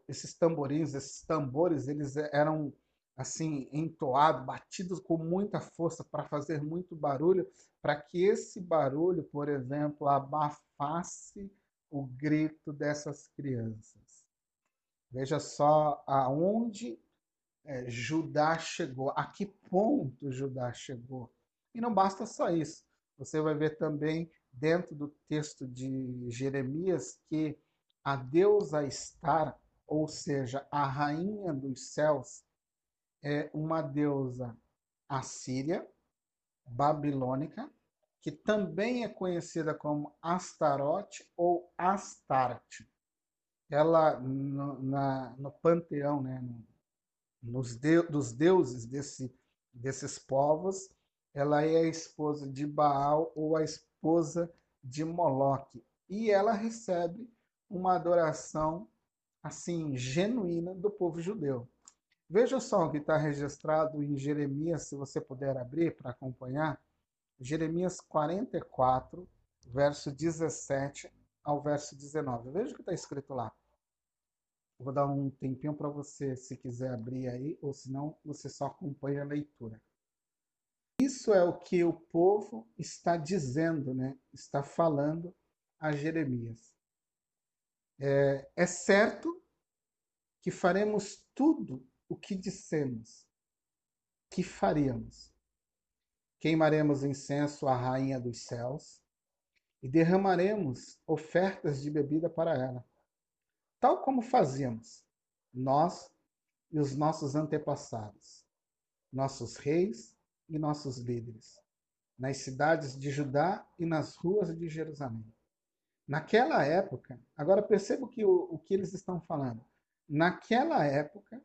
Speaker 1: esses tamborins, esses tambores, eles eram assim, entoado, batido com muita força para fazer muito barulho, para que esse barulho, por exemplo, abafasse o grito dessas crianças. Veja só aonde é, Judá chegou, a que ponto Judá chegou. E não basta só isso. Você vai ver também dentro do texto de Jeremias que a deusa Estar, ou seja, a rainha dos céus, é uma deusa assíria, babilônica, que também é conhecida como Astarote ou Astarte. Ela, no, na, no panteão, né, no, nos de, dos deuses desse, desses povos, ela é a esposa de Baal ou a esposa de Moloque. E ela recebe uma adoração assim genuína do povo judeu. Veja só o que está registrado em Jeremias, se você puder abrir para acompanhar. Jeremias 44, verso 17 ao verso 19. Veja o que está escrito lá. vou dar um tempinho para você, se quiser abrir aí, ou se não, você só acompanha a leitura. Isso é o que o povo está dizendo, né? está falando a Jeremias. É, é certo que faremos tudo o que dissemos que faríamos. Queimaremos incenso à rainha dos céus, e derramaremos ofertas de bebida para ela, tal como fazíamos nós e os nossos antepassados, nossos reis e nossos líderes, nas cidades de Judá e nas ruas de Jerusalém. Naquela época, agora perceba que, o, o que eles estão falando. Naquela época,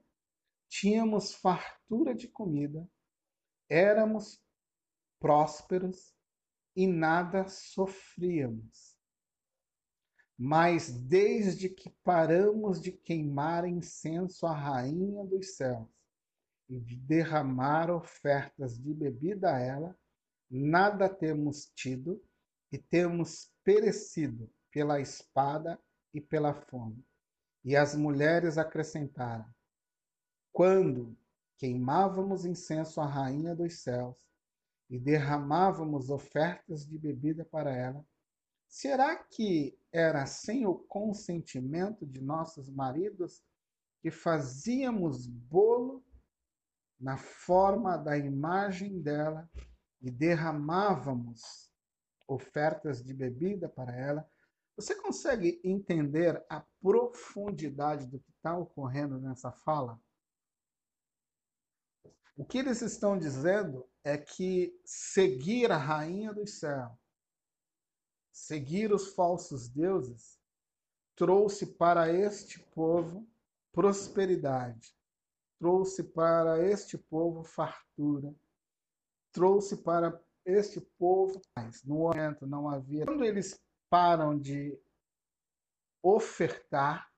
Speaker 1: tínhamos fartura de comida, éramos prósperos e nada sofríamos. Mas desde que paramos de queimar incenso à rainha dos céus e de derramar ofertas de bebida a ela, nada temos tido e temos perecido pela espada e pela fome. E as mulheres acrescentaram: Quando queimávamos incenso à rainha dos céus e derramávamos ofertas de bebida para ela, será que era sem o consentimento de nossos maridos que fazíamos bolo na forma da imagem dela e derramávamos ofertas de bebida para ela? Você consegue entender a profundidade do que está ocorrendo nessa fala? O que eles estão dizendo é que seguir a rainha do céu, seguir os falsos deuses, trouxe para este povo prosperidade, trouxe para este povo fartura, trouxe para este povo paz. No momento não havia. Quando eles param de ofertar,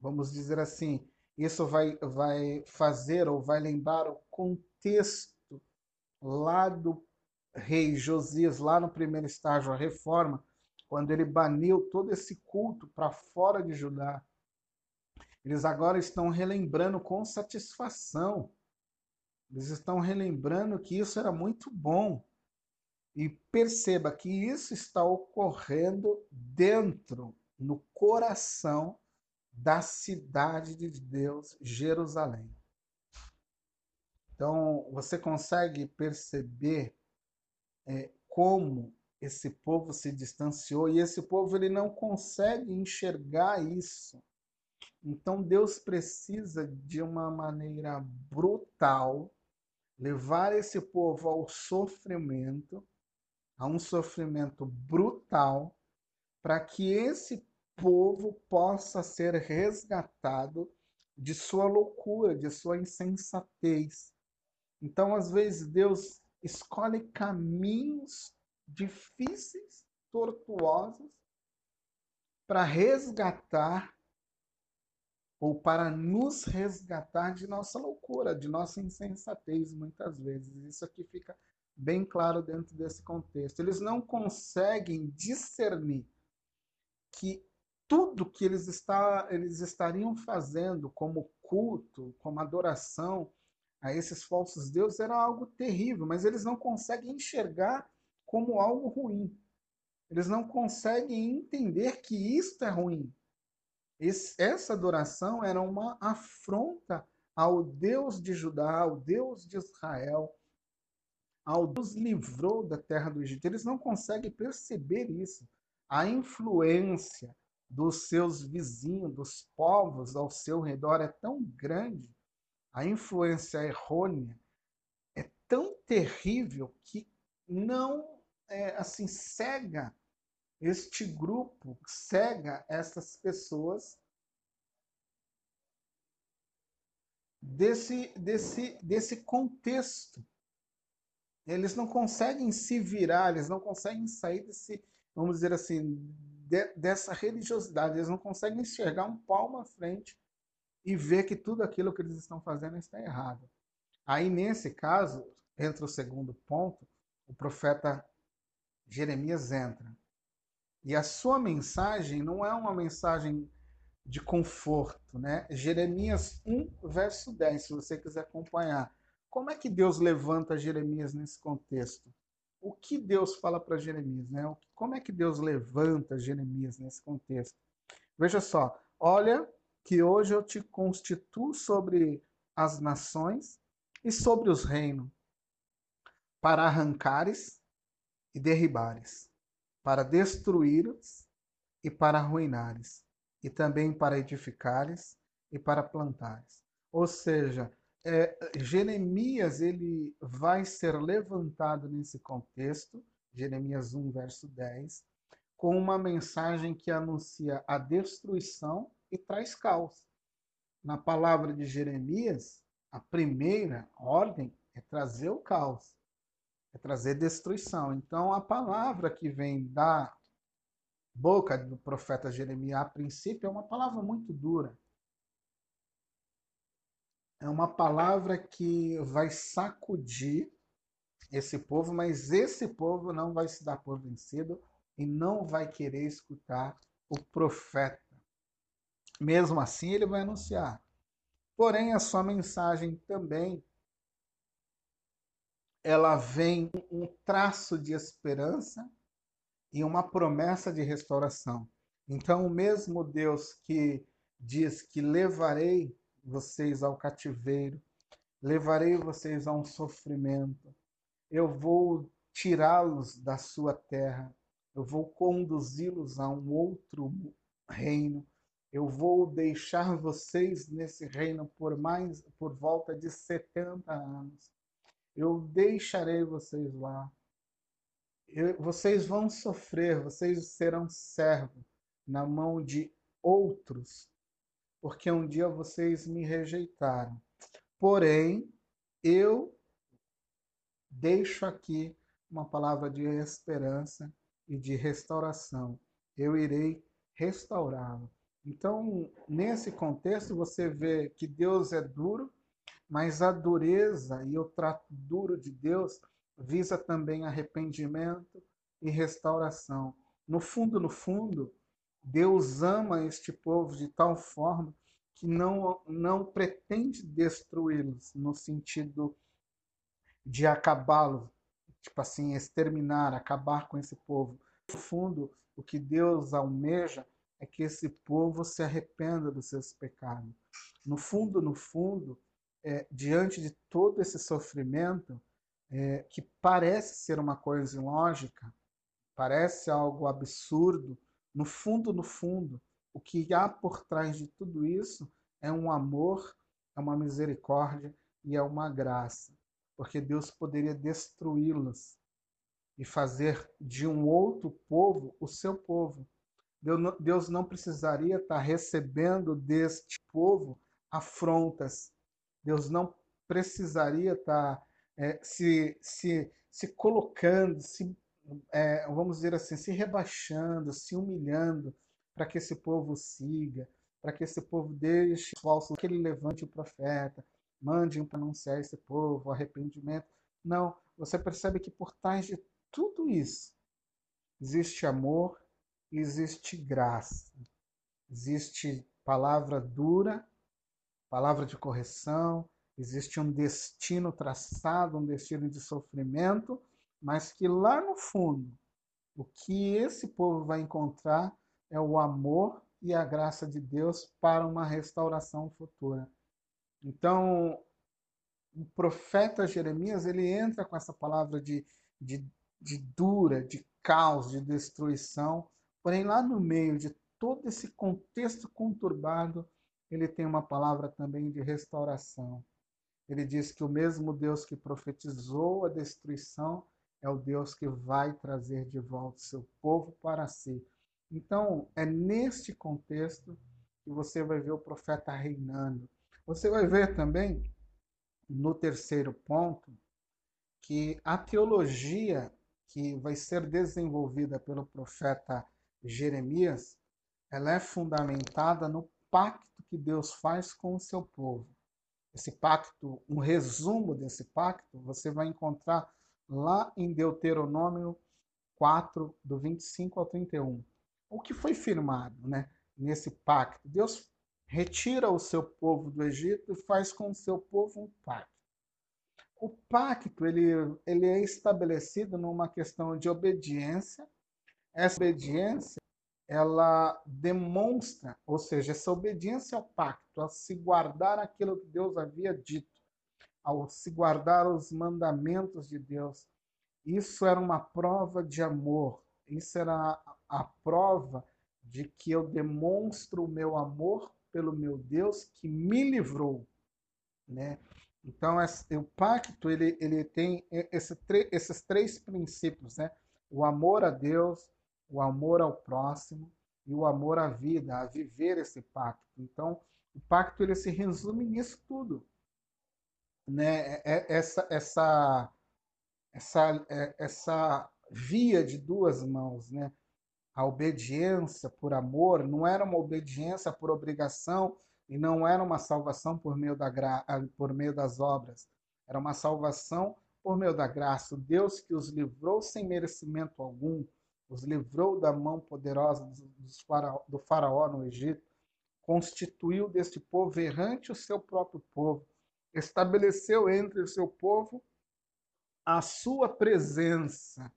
Speaker 1: vamos dizer assim, isso vai, vai fazer ou vai lembrar o contexto lá do rei Josias, lá no primeiro estágio, a reforma, quando ele baniu todo esse culto para fora de Judá. Eles agora estão relembrando com satisfação. Eles estão relembrando que isso era muito bom. E perceba que isso está ocorrendo dentro, no coração da cidade de Deus, Jerusalém. Então, você consegue perceber é, como esse povo se distanciou e esse povo ele não consegue enxergar isso. Então, Deus precisa de uma maneira brutal levar esse povo ao sofrimento, a um sofrimento brutal, para que esse povo possa ser resgatado de sua loucura, de sua insensatez. Então, às vezes, Deus escolhe caminhos difíceis, tortuosos, para resgatar ou para nos resgatar de nossa loucura, de nossa insensatez, muitas vezes. Isso aqui fica bem claro dentro desse contexto. Eles não conseguem discernir que tudo que eles, está, eles estariam fazendo como culto, como adoração a esses falsos deuses era algo terrível, mas eles não conseguem enxergar como algo ruim. Eles não conseguem entender que isto é ruim. Esse, essa adoração era uma afronta ao Deus de Judá, ao Deus de Israel, ao Deus livrou da terra do Egito. Eles não conseguem perceber isso. A influência, dos seus vizinhos, dos povos ao seu redor é tão grande, a influência errônea é tão terrível que não é, assim cega este grupo, cega essas pessoas desse, desse, desse contexto. Eles não conseguem se virar, eles não conseguem sair desse, vamos dizer assim, de, dessa religiosidade. Eles não conseguem enxergar um palmo à frente e ver que tudo aquilo que eles estão fazendo está errado. Aí, nesse caso, entra o segundo ponto, o profeta Jeremias entra. E a sua mensagem não é uma mensagem de conforto, né? Jeremias 1, verso 10, se você quiser acompanhar. Como é que Deus levanta Jeremias nesse contexto? o que Deus fala para Jeremias, né? Como é que Deus levanta Jeremias nesse contexto? Veja só, olha que hoje eu te constituo sobre as nações e sobre os reinos, para arrancares e derribares, para destruí-los e para arruinares, e também para edificares e para plantares. Ou seja, é, Jeremias ele vai ser levantado nesse contexto, Jeremias 1, verso 10, com uma mensagem que anuncia a destruição e traz caos. Na palavra de Jeremias, a primeira ordem é trazer o caos, é trazer destruição. Então, a palavra que vem da boca do profeta Jeremias, a princípio, é uma palavra muito dura. É uma palavra que vai sacudir esse povo, mas esse povo não vai se dar por vencido e não vai querer escutar o profeta. Mesmo assim, ele vai anunciar. Porém, a sua mensagem também ela vem um traço de esperança e uma promessa de restauração. Então, o mesmo Deus que diz que levarei vocês ao cativeiro, levarei vocês a um sofrimento, eu vou tirá-los da sua terra, eu vou conduzi-los a um outro reino, eu vou deixar vocês nesse reino por mais por volta de 70 anos. Eu deixarei vocês lá. Eu, vocês vão sofrer, vocês serão servos na mão de outros, porque um dia vocês me rejeitaram. Porém, eu deixo aqui uma palavra de esperança e de restauração. Eu irei restaurá-lo. Então, nesse contexto, você vê que Deus é duro, mas a dureza e o trato duro de Deus visa também arrependimento e restauração. No fundo, no fundo, Deus ama este povo de tal forma que não, não pretende destruí-los no sentido de acabá-los, tipo assim, exterminar, acabar com esse povo. No fundo, o que Deus almeja é que esse povo se arrependa dos seus pecados. No fundo, no fundo, é, diante de todo esse sofrimento, é, que parece ser uma coisa ilógica, parece algo absurdo, no fundo, no fundo, o que há por trás de tudo isso é um amor, é uma misericórdia e é uma graça porque Deus poderia destruí-los e fazer de um outro povo o seu povo. Deus não precisaria estar recebendo deste povo afrontas. Deus não precisaria estar é, se, se, se colocando, se, é, vamos dizer assim, se rebaixando, se humilhando para que esse povo siga, para que esse povo deixe falso, que ele levante o profeta, mande para anunciar esse povo, arrependimento. Não, você percebe que por trás de tudo isso existe amor, existe graça, existe palavra dura, palavra de correção, existe um destino traçado, um destino de sofrimento, mas que lá no fundo, o que esse povo vai encontrar é o amor e a graça de Deus para uma restauração futura. Então, o profeta Jeremias ele entra com essa palavra de, de, de dura, de caos, de destruição, porém lá no meio de todo esse contexto conturbado, ele tem uma palavra também de restauração. Ele diz que o mesmo Deus que profetizou a destruição é o Deus que vai trazer de volta seu povo para si. Então, é neste contexto que você vai ver o profeta reinando. Você vai ver também, no terceiro ponto, que a teologia que vai ser desenvolvida pelo profeta Jeremias, ela é fundamentada no pacto que Deus faz com o seu povo. Esse pacto, um resumo desse pacto, você vai encontrar lá em Deuteronômio 4, do 25 ao 31. O que foi firmado né, nesse pacto? Deus retira o seu povo do Egito e faz com o seu povo um pacto. O pacto ele, ele é estabelecido numa questão de obediência. Essa obediência ela demonstra, ou seja, essa obediência ao pacto, a se guardar aquilo que Deus havia dito, ao se guardar os mandamentos de Deus. Isso era uma prova de amor, isso era a prova de que eu demonstro o meu amor pelo meu Deus que me livrou, né? Então, o pacto ele, ele tem esse, esses três princípios, né? O amor a Deus, o amor ao próximo e o amor à vida, a viver esse pacto. Então, o pacto ele se resume nisso tudo, né? É, é, essa essa essa é, essa via de duas mãos, né? A obediência por amor não era uma obediência por obrigação e não era uma salvação por meio, da gra... por meio das obras. Era uma salvação por meio da graça. O Deus que os livrou sem merecimento algum, os livrou da mão poderosa do faraó no Egito, constituiu deste povo errante o seu próprio povo, estabeleceu entre o seu povo a sua presença.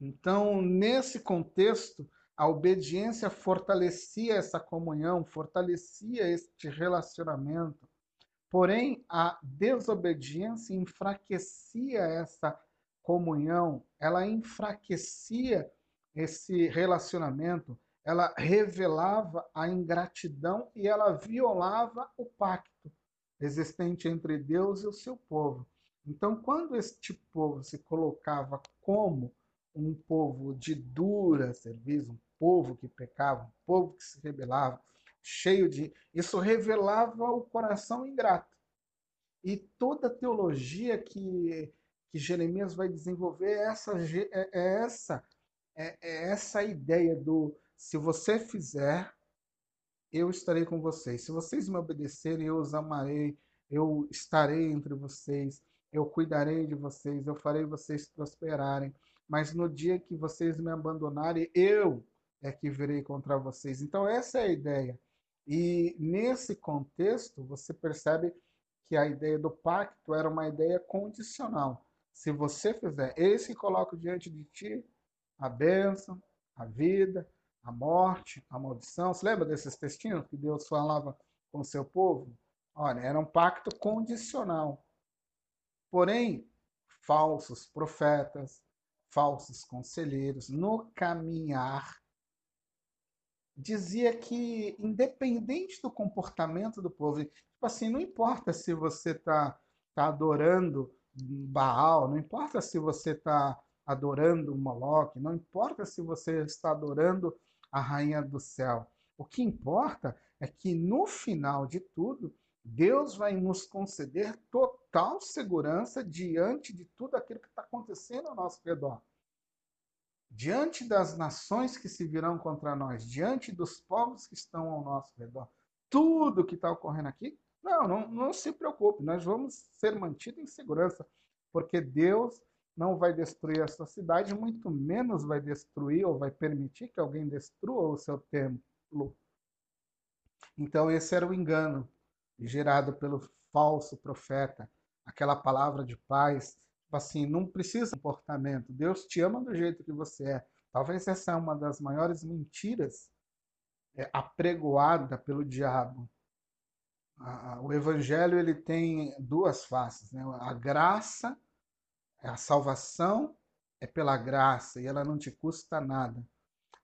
Speaker 1: Então, nesse contexto, a obediência fortalecia essa comunhão, fortalecia este relacionamento. Porém, a desobediência enfraquecia essa comunhão, ela enfraquecia esse relacionamento, ela revelava a ingratidão e ela violava o pacto existente entre Deus e o seu povo. Então, quando este povo se colocava como um povo de dura serviço, um povo que pecava, um povo que se rebelava, cheio de. Isso revelava o coração ingrato. E toda a teologia que, que Jeremias vai desenvolver é essa, é, é essa, é, é essa ideia do se você fizer, eu estarei com vocês. Se vocês me obedecerem, eu os amarei, eu estarei entre vocês, eu cuidarei de vocês, eu farei vocês prosperarem. Mas no dia que vocês me abandonarem, eu é que virei contra vocês. Então, essa é a ideia. E nesse contexto, você percebe que a ideia do pacto era uma ideia condicional. Se você fizer, esse coloco diante de ti a bênção, a vida, a morte, a maldição. Você lembra desses textinhos que Deus falava com o seu povo? Olha, era um pacto condicional. Porém, falsos profetas, falsos conselheiros, no caminhar dizia que, independente do comportamento do povo, tipo assim, não importa se você está tá adorando Baal, não importa se você está adorando Moloque, não importa se você está adorando a Rainha do Céu. O que importa é que no final de tudo, Deus vai nos conceder total segurança diante de tudo aquilo que está acontecendo ao nosso redor diante das nações que se virão contra nós, diante dos povos que estão ao nosso redor, tudo que está ocorrendo aqui, não, não, não se preocupe, nós vamos ser mantidos em segurança, porque Deus não vai destruir a sua cidade, muito menos vai destruir ou vai permitir que alguém destrua o seu templo. Então, esse era o engano gerado pelo falso profeta, aquela palavra de paz Tipo assim, não precisa de comportamento. Deus te ama do jeito que você é. Talvez essa é uma das maiores mentiras é, apregoada pelo diabo. o evangelho ele tem duas faces, né? A graça, a salvação é pela graça e ela não te custa nada.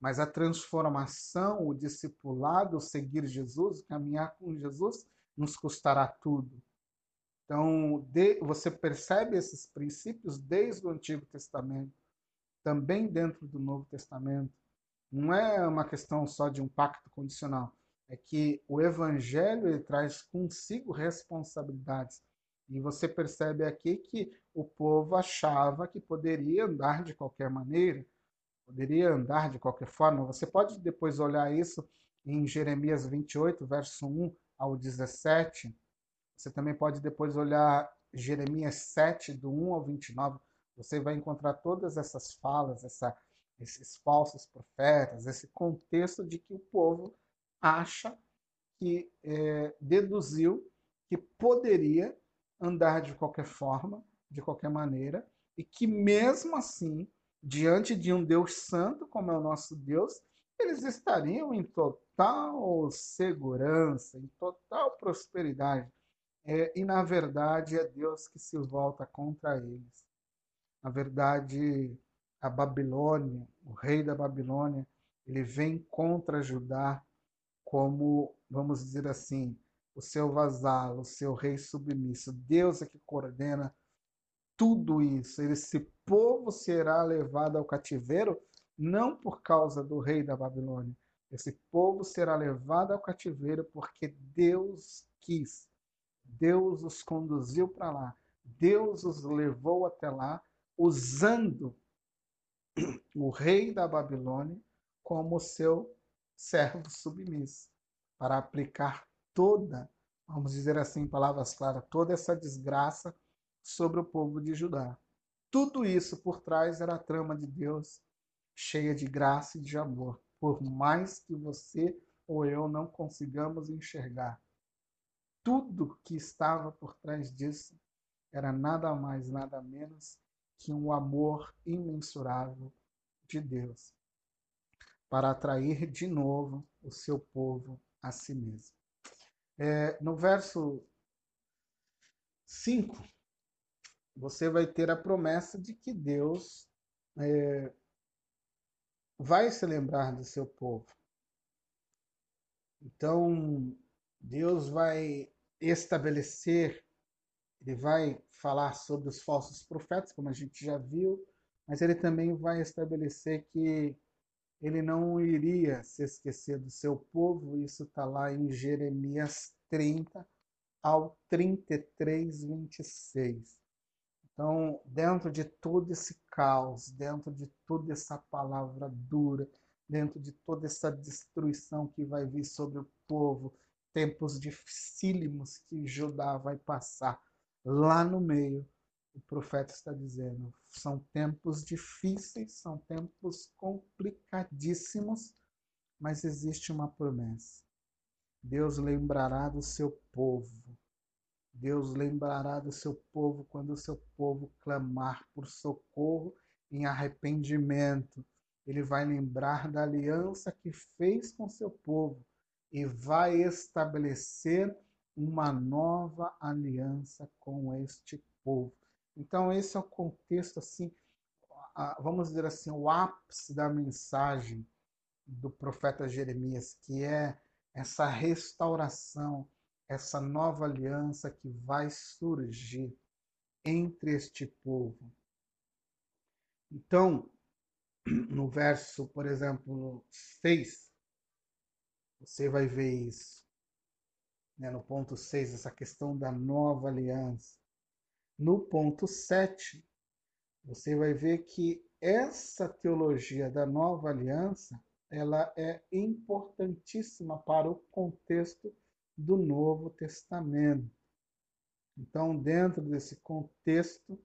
Speaker 1: Mas a transformação, o discipulado, o seguir Jesus, caminhar com Jesus, nos custará tudo. Então, de, você percebe esses princípios desde o Antigo Testamento, também dentro do Novo Testamento. Não é uma questão só de um pacto condicional, é que o Evangelho ele traz consigo responsabilidades. E você percebe aqui que o povo achava que poderia andar de qualquer maneira, poderia andar de qualquer forma. Você pode depois olhar isso em Jeremias 28, verso 1 ao 17 você também pode depois olhar Jeremias 7, do 1 ao 29. Você vai encontrar todas essas falas, essa, esses falsos profetas, esse contexto de que o povo acha que é, deduziu que poderia andar de qualquer forma, de qualquer maneira, e que mesmo assim, diante de um Deus santo como é o nosso Deus, eles estariam em total segurança, em total prosperidade. É, e na verdade é Deus que se volta contra eles. Na verdade, a Babilônia, o rei da Babilônia, ele vem contra Judá como, vamos dizer assim, o seu vassalo, o seu rei submisso. Deus é que coordena tudo isso. Esse povo será levado ao cativeiro não por causa do rei da Babilônia. Esse povo será levado ao cativeiro porque Deus quis. Deus os conduziu para lá. Deus os levou até lá usando o rei da Babilônia como seu servo submisso para aplicar toda, vamos dizer assim, em palavras claras, toda essa desgraça sobre o povo de Judá. Tudo isso por trás era a trama de Deus, cheia de graça e de amor, por mais que você ou eu não consigamos enxergar. Tudo que estava por trás disso era nada mais, nada menos que um amor imensurável de Deus para atrair de novo o seu povo a si mesmo. É, no verso 5, você vai ter a promessa de que Deus é, vai se lembrar do seu povo. Então, Deus vai estabelecer, ele vai falar sobre os falsos profetas, como a gente já viu, mas ele também vai estabelecer que ele não iria se esquecer do seu povo, isso está lá em Jeremias 30 ao 33, 26. Então, dentro de todo esse caos, dentro de toda essa palavra dura, dentro de toda essa destruição que vai vir sobre o povo, tempos dificílimos que Judá vai passar, lá no meio, o profeta está dizendo: são tempos difíceis, são tempos complicadíssimos, mas existe uma promessa. Deus lembrará do seu povo Deus lembrará do seu povo quando o seu povo clamar por socorro em arrependimento. Ele vai lembrar da aliança que fez com seu povo e vai estabelecer uma nova aliança com este povo. Então esse é o contexto assim, vamos dizer assim, o ápice da mensagem do profeta Jeremias, que é essa restauração, essa nova aliança que vai surgir entre este povo. Então, no verso, por exemplo, 6, você vai ver isso. Né? No ponto 6, essa questão da nova aliança. No ponto 7, você vai ver que essa teologia da nova aliança ela é importantíssima para o contexto do Novo Testamento. Então, dentro desse contexto,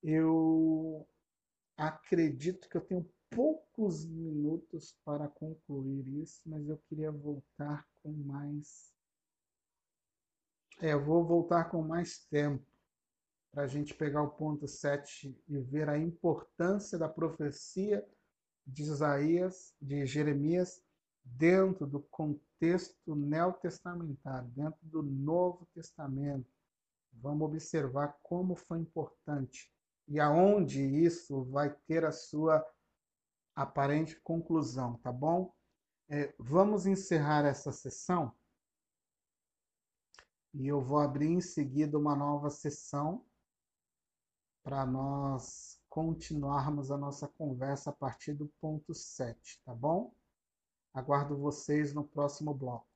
Speaker 1: eu acredito que eu tenho poucos minutos para concluir isso, mas eu queria voltar com mais. É, eu vou voltar com mais tempo para a gente pegar o ponto 7 e ver a importância da profecia de Isaías, de Jeremias, dentro do contexto neotestamentário, dentro do Novo Testamento. Vamos observar como foi importante e aonde isso vai ter a sua aparente conclusão, tá bom? É, vamos encerrar essa sessão e eu vou abrir em seguida uma nova sessão para nós continuarmos a nossa conversa a partir do ponto 7, tá bom? Aguardo vocês no próximo bloco.